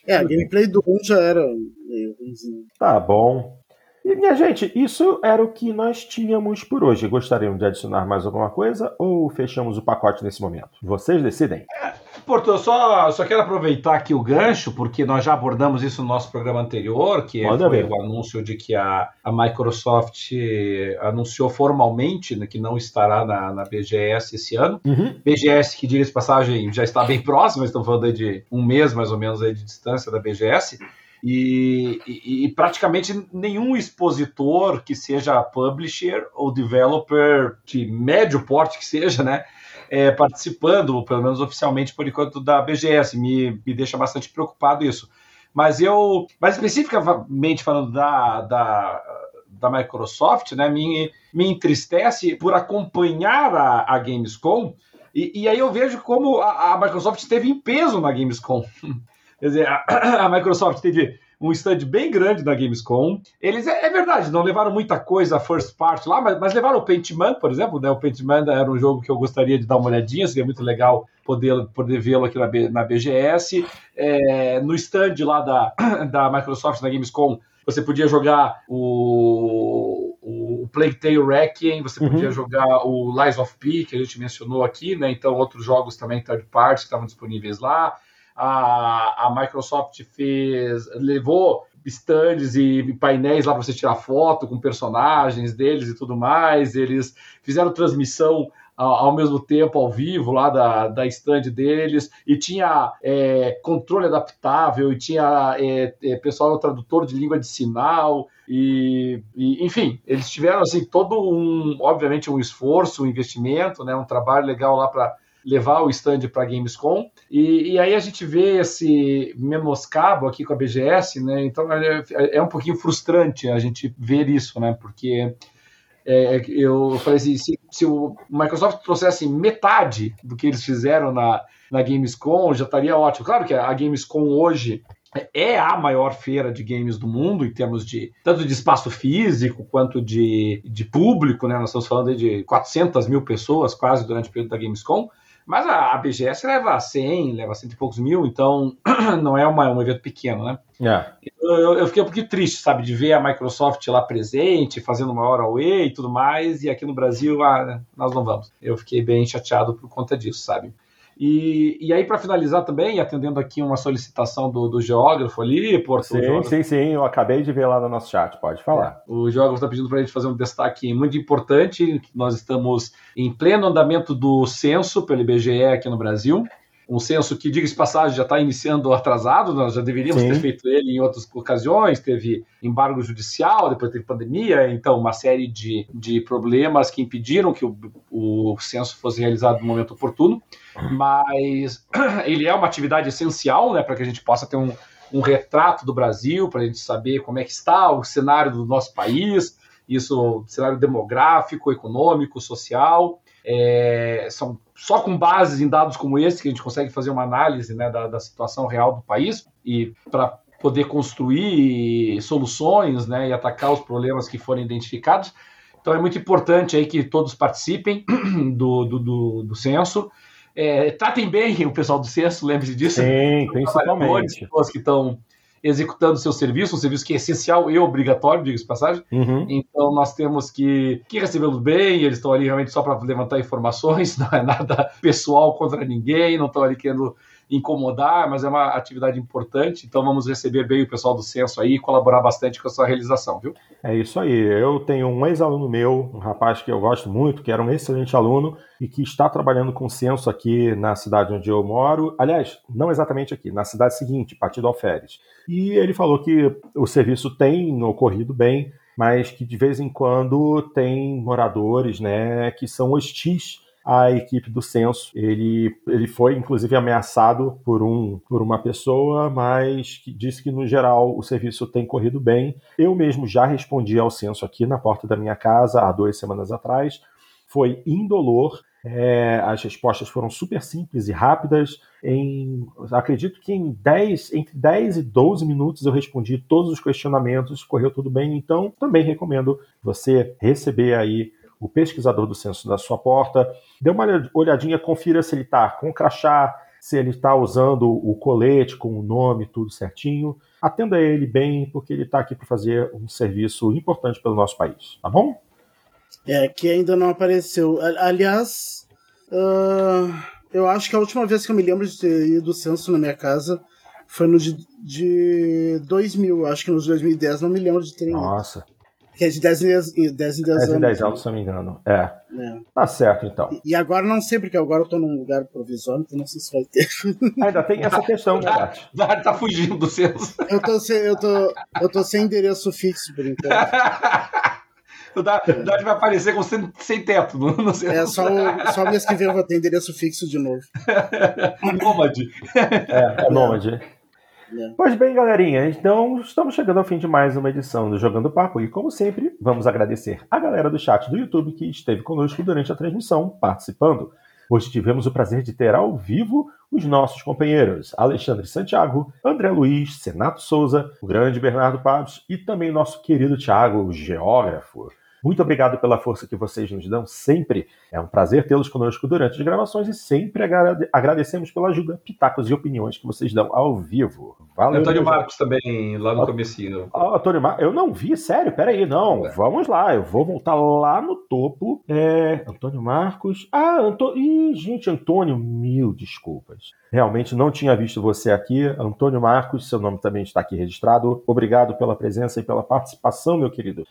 É. é, a gameplay do 1 já era meio ruimzinho. Tá bom. E, minha gente, isso era o que nós tínhamos por hoje. Gostariam de adicionar mais alguma coisa ou fechamos o pacote nesse momento? Vocês decidem. É, Porto, eu só, só quero aproveitar aqui o gancho, porque nós já abordamos isso no nosso programa anterior, que Manda foi ver. o anúncio de que a, a Microsoft anunciou formalmente né, que não estará na, na BGS esse ano. Uhum. BGS, que diga-se passagem, já está bem [LAUGHS] próximo, estamos falando de um mês mais ou menos aí de distância da BGS. E, e, praticamente nenhum expositor que seja publisher ou developer de médio porte que seja, né, é, participando, pelo menos oficialmente por enquanto, da BGS. Me, me deixa bastante preocupado isso. Mas eu, mais especificamente falando da, da, da Microsoft, né, me, me entristece por acompanhar a, a Gamescom. E, e, aí eu vejo como a, a Microsoft esteve em peso na Gamescom. [LAUGHS] Quer dizer, a, [CLEARS THROAT] a Microsoft teve um stand bem grande da Gamescom. Eles, é, é, verdade, não levaram muita coisa first part lá, mas, mas levaram o Paintman, por exemplo, né? O Paintman era um jogo que eu gostaria de dar uma olhadinha, seria muito legal poder, poder vê-lo aqui na, na BGS. É, no stand lá da, [CLEARS THROAT] da Microsoft, na Gamescom, você podia jogar o, o Plague Tale Requiem, você uhum. podia jogar o Lies of P, que a gente mencionou aqui, né? Então, outros jogos também third party que estavam disponíveis lá a, a Microsoft fez, levou stands e painéis lá para você tirar foto com personagens deles e tudo mais. Eles fizeram transmissão ao mesmo tempo ao vivo lá da, da stand deles e tinha é, controle adaptável e tinha é, é, pessoal tradutor de língua de sinal e, e, enfim eles tiveram assim todo um obviamente um esforço um investimento né um trabalho legal lá para levar o stand para Gamescom. E, e, aí a gente vê esse menoscabo aqui com a BGS, né? Então é, é um pouquinho frustrante a gente ver isso, né? Porque é, eu falei assim, se, se, o Microsoft trouxesse metade do que eles fizeram na, na Gamescom, já estaria ótimo. Claro que a Gamescom hoje é a maior feira de games do mundo em termos de tanto de espaço físico quanto de, de público, né? Nós estamos falando de 400 mil pessoas quase durante o período da Gamescom. Mas a, a BGS leva 100, leva cento e poucos mil, então [CLEARS THROAT] não é uma, um evento pequeno, né? Yeah. É. Eu, eu, fiquei um pouquinho triste, sabe, de ver a Microsoft lá presente, fazendo uma hora away e tudo mais, e aqui no Brasil, ah, nós não vamos. Eu fiquei bem chateado por conta disso, sabe? E, e aí, para finalizar também, atendendo aqui uma solicitação do, do geógrafo ali, Porto. Sim, geógrafo... sim, sim, eu acabei de ver lá no nosso chat, pode falar. É, o geógrafo está pedindo para a gente fazer um destaque muito importante, nós estamos em pleno andamento do censo pelo IBGE aqui no Brasil um censo que, diga-se passagem, já está iniciando atrasado, nós já deveríamos Sim. ter feito ele em outras ocasiões, teve embargo judicial, depois teve pandemia, então uma série de, de problemas que impediram que o, o censo fosse realizado no momento oportuno, mas [CLEARS THROAT] ele é uma atividade essencial né, para que a gente possa ter um, um retrato do Brasil, para a gente saber como é que está o cenário do nosso país, isso, cenário demográfico, econômico, social, é, são só com bases em dados como esse que a gente consegue fazer uma análise né, da, da situação real do país e para poder construir soluções né, e atacar os problemas que forem identificados. Então é muito importante aí que todos participem [CLEARS THROAT] do, do, do, do censo. É, tratem bem o pessoal do censo, lembre-se disso. Sim, principalmente. Pessoas que estão executando seu serviço, um serviço que é essencial e obrigatório, diga-se passagem. Uhum. Então nós temos que, que recebê-los bem, eles estão ali realmente só para levantar informações, [LAUGHS] não é nada pessoal contra ninguém, não estão ali querendo incomodar, mas é uma atividade importante, então vamos receber bem o pessoal do censo aí e colaborar bastante com a sua realização, viu? É isso aí. Eu tenho um ex-aluno meu, um rapaz que eu gosto muito, que era um excelente aluno e que está trabalhando com censo aqui na cidade onde eu moro. Aliás, não exatamente aqui, na cidade seguinte, Partido Alferes. E ele falou que o serviço tem ocorrido bem, mas que de vez em quando tem moradores, né, que são hostis a equipe do censo. Ele, ele foi, inclusive, ameaçado por, um, por uma pessoa, mas que disse que, no geral, o serviço tem corrido bem. Eu mesmo já respondi ao censo aqui na porta da minha casa há duas semanas atrás. Foi indolor. É, as respostas foram super simples e rápidas. Em, acredito que em 10, entre 10 e 12 minutos eu respondi todos os questionamentos, correu tudo bem. Então, também recomendo você receber aí o pesquisador do censo da sua porta, dê uma olhadinha, confira se ele está com crachá, se ele está usando o colete com o nome, tudo certinho. Atenda ele bem, porque ele está aqui para fazer um serviço importante pelo nosso país, tá bom? É, que ainda não apareceu. Aliás, uh, eu acho que a última vez que eu me lembro de ter ido censo na minha casa foi no de, de 2000. Acho que nos 2010 não me lembro de ter Nossa. Que é de 10 em 10, 10 em 10, 10 anos. 10 anos, se não me engano. É. é. Tá certo, então. E agora não sei, porque agora eu tô num lugar provisório, então não sei se vai ter. [LAUGHS] Ainda tem essa questão, né, Dart? [LAUGHS] tá fugindo do censo. Eu tô sem, eu tô, eu tô sem endereço fixo por enquanto. [LAUGHS] O Dart vai aparecer com sem, sem teto no, no É, só, o, só mês que vem eu vou ter endereço fixo de novo. Nômade. É, é nômade. É. Pois bem, galerinha, então estamos chegando ao fim de mais uma edição do Jogando Papo e, como sempre, vamos agradecer a galera do chat do YouTube que esteve conosco durante a transmissão, participando. Hoje tivemos o prazer de ter ao vivo os nossos companheiros Alexandre Santiago, André Luiz, Senato Souza, o grande Bernardo Pabs e também nosso querido Thiago, geógrafo. Muito obrigado pela força que vocês nos dão sempre. É um prazer tê-los conosco durante as gravações e sempre agradecemos pela ajuda, pitacos e opiniões que vocês dão ao vivo. Valeu. Antônio Marcos também, lá no comecinho. Antônio Marcos, eu não vi, sério, peraí, não. É. Vamos lá, eu vou voltar lá no topo. É, Antônio Marcos. Ah, Antônio. Ih, gente, Antônio, mil desculpas. Realmente não tinha visto você aqui. Antônio Marcos, seu nome também está aqui registrado. Obrigado pela presença e pela participação, meu querido.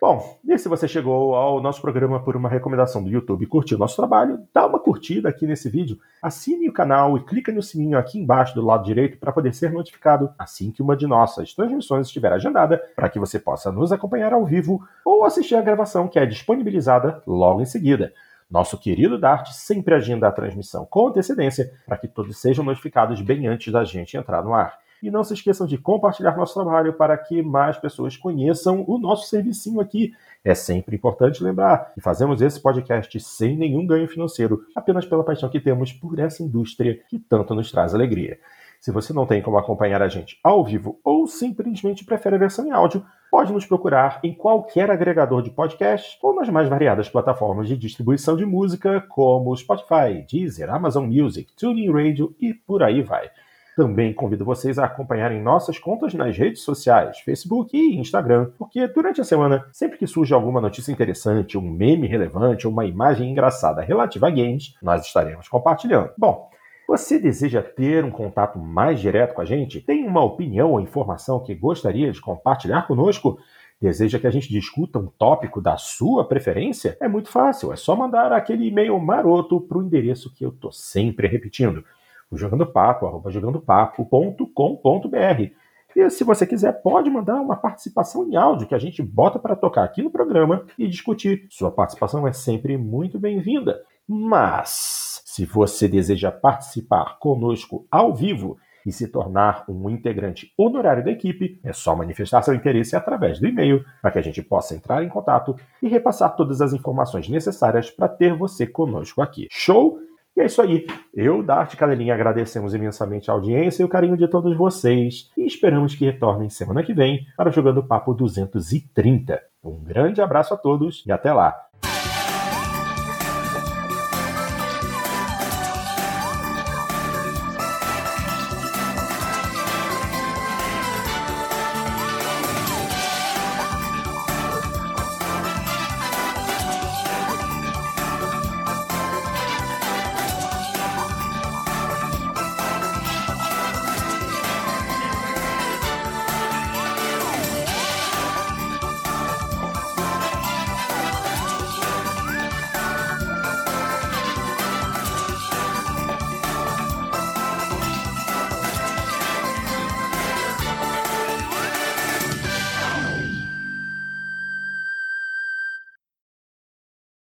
Bom, e se você chegou ao nosso programa por uma recomendação do YouTube e curtiu o nosso trabalho, dá uma curtida aqui nesse vídeo, assine o canal e clica no sininho aqui embaixo do lado direito para poder ser notificado assim que uma de nossas transmissões estiver agendada, para que você possa nos acompanhar ao vivo ou assistir a gravação que é disponibilizada logo em seguida. Nosso querido Dart sempre agenda a transmissão com antecedência para que todos sejam notificados bem antes da gente entrar no ar. E não se esqueçam de compartilhar nosso trabalho para que mais pessoas conheçam o nosso servicinho aqui. É sempre importante lembrar que fazemos esse podcast sem nenhum ganho financeiro, apenas pela paixão que temos por essa indústria que tanto nos traz alegria. Se você não tem como acompanhar a gente ao vivo ou simplesmente prefere a versão em áudio, pode nos procurar em qualquer agregador de podcast ou nas mais variadas plataformas de distribuição de música, como Spotify, Deezer, Amazon Music, TuneIn Radio e por aí vai. Também convido vocês a acompanharem nossas contas nas redes sociais, Facebook e Instagram, porque durante a semana, sempre que surge alguma notícia interessante, um meme relevante ou uma imagem engraçada relativa a games, nós estaremos compartilhando. Bom, Você deseja ter um contato mais direto com a gente? Tem uma opinião ou informação que gostaria de compartilhar conosco? Deseja que a gente discuta um tópico da sua preferência? É muito fácil, é só mandar aquele e-mail maroto para o endereço que eu tô sempre repetindo, o jogandopapo, arroba jogandopapo.com.br. E se você quiser, pode mandar uma participação em áudio que a gente bota para tocar aqui no programa e discutir. Sua participação é sempre muito bem-vinda. Mas, se você deseja participar conosco ao vivo e se tornar um integrante honorário da equipe, é só manifestar seu interesse através do e-mail para que a gente possa entrar em contato e repassar todas as informações necessárias para ter você conosco aqui. Show? E é isso aí. Eu, da Arte agradecemos imensamente a audiência e o carinho de todos vocês e esperamos que retornem semana que vem para o Jogando Papo 230. Um grande abraço a todos e até lá!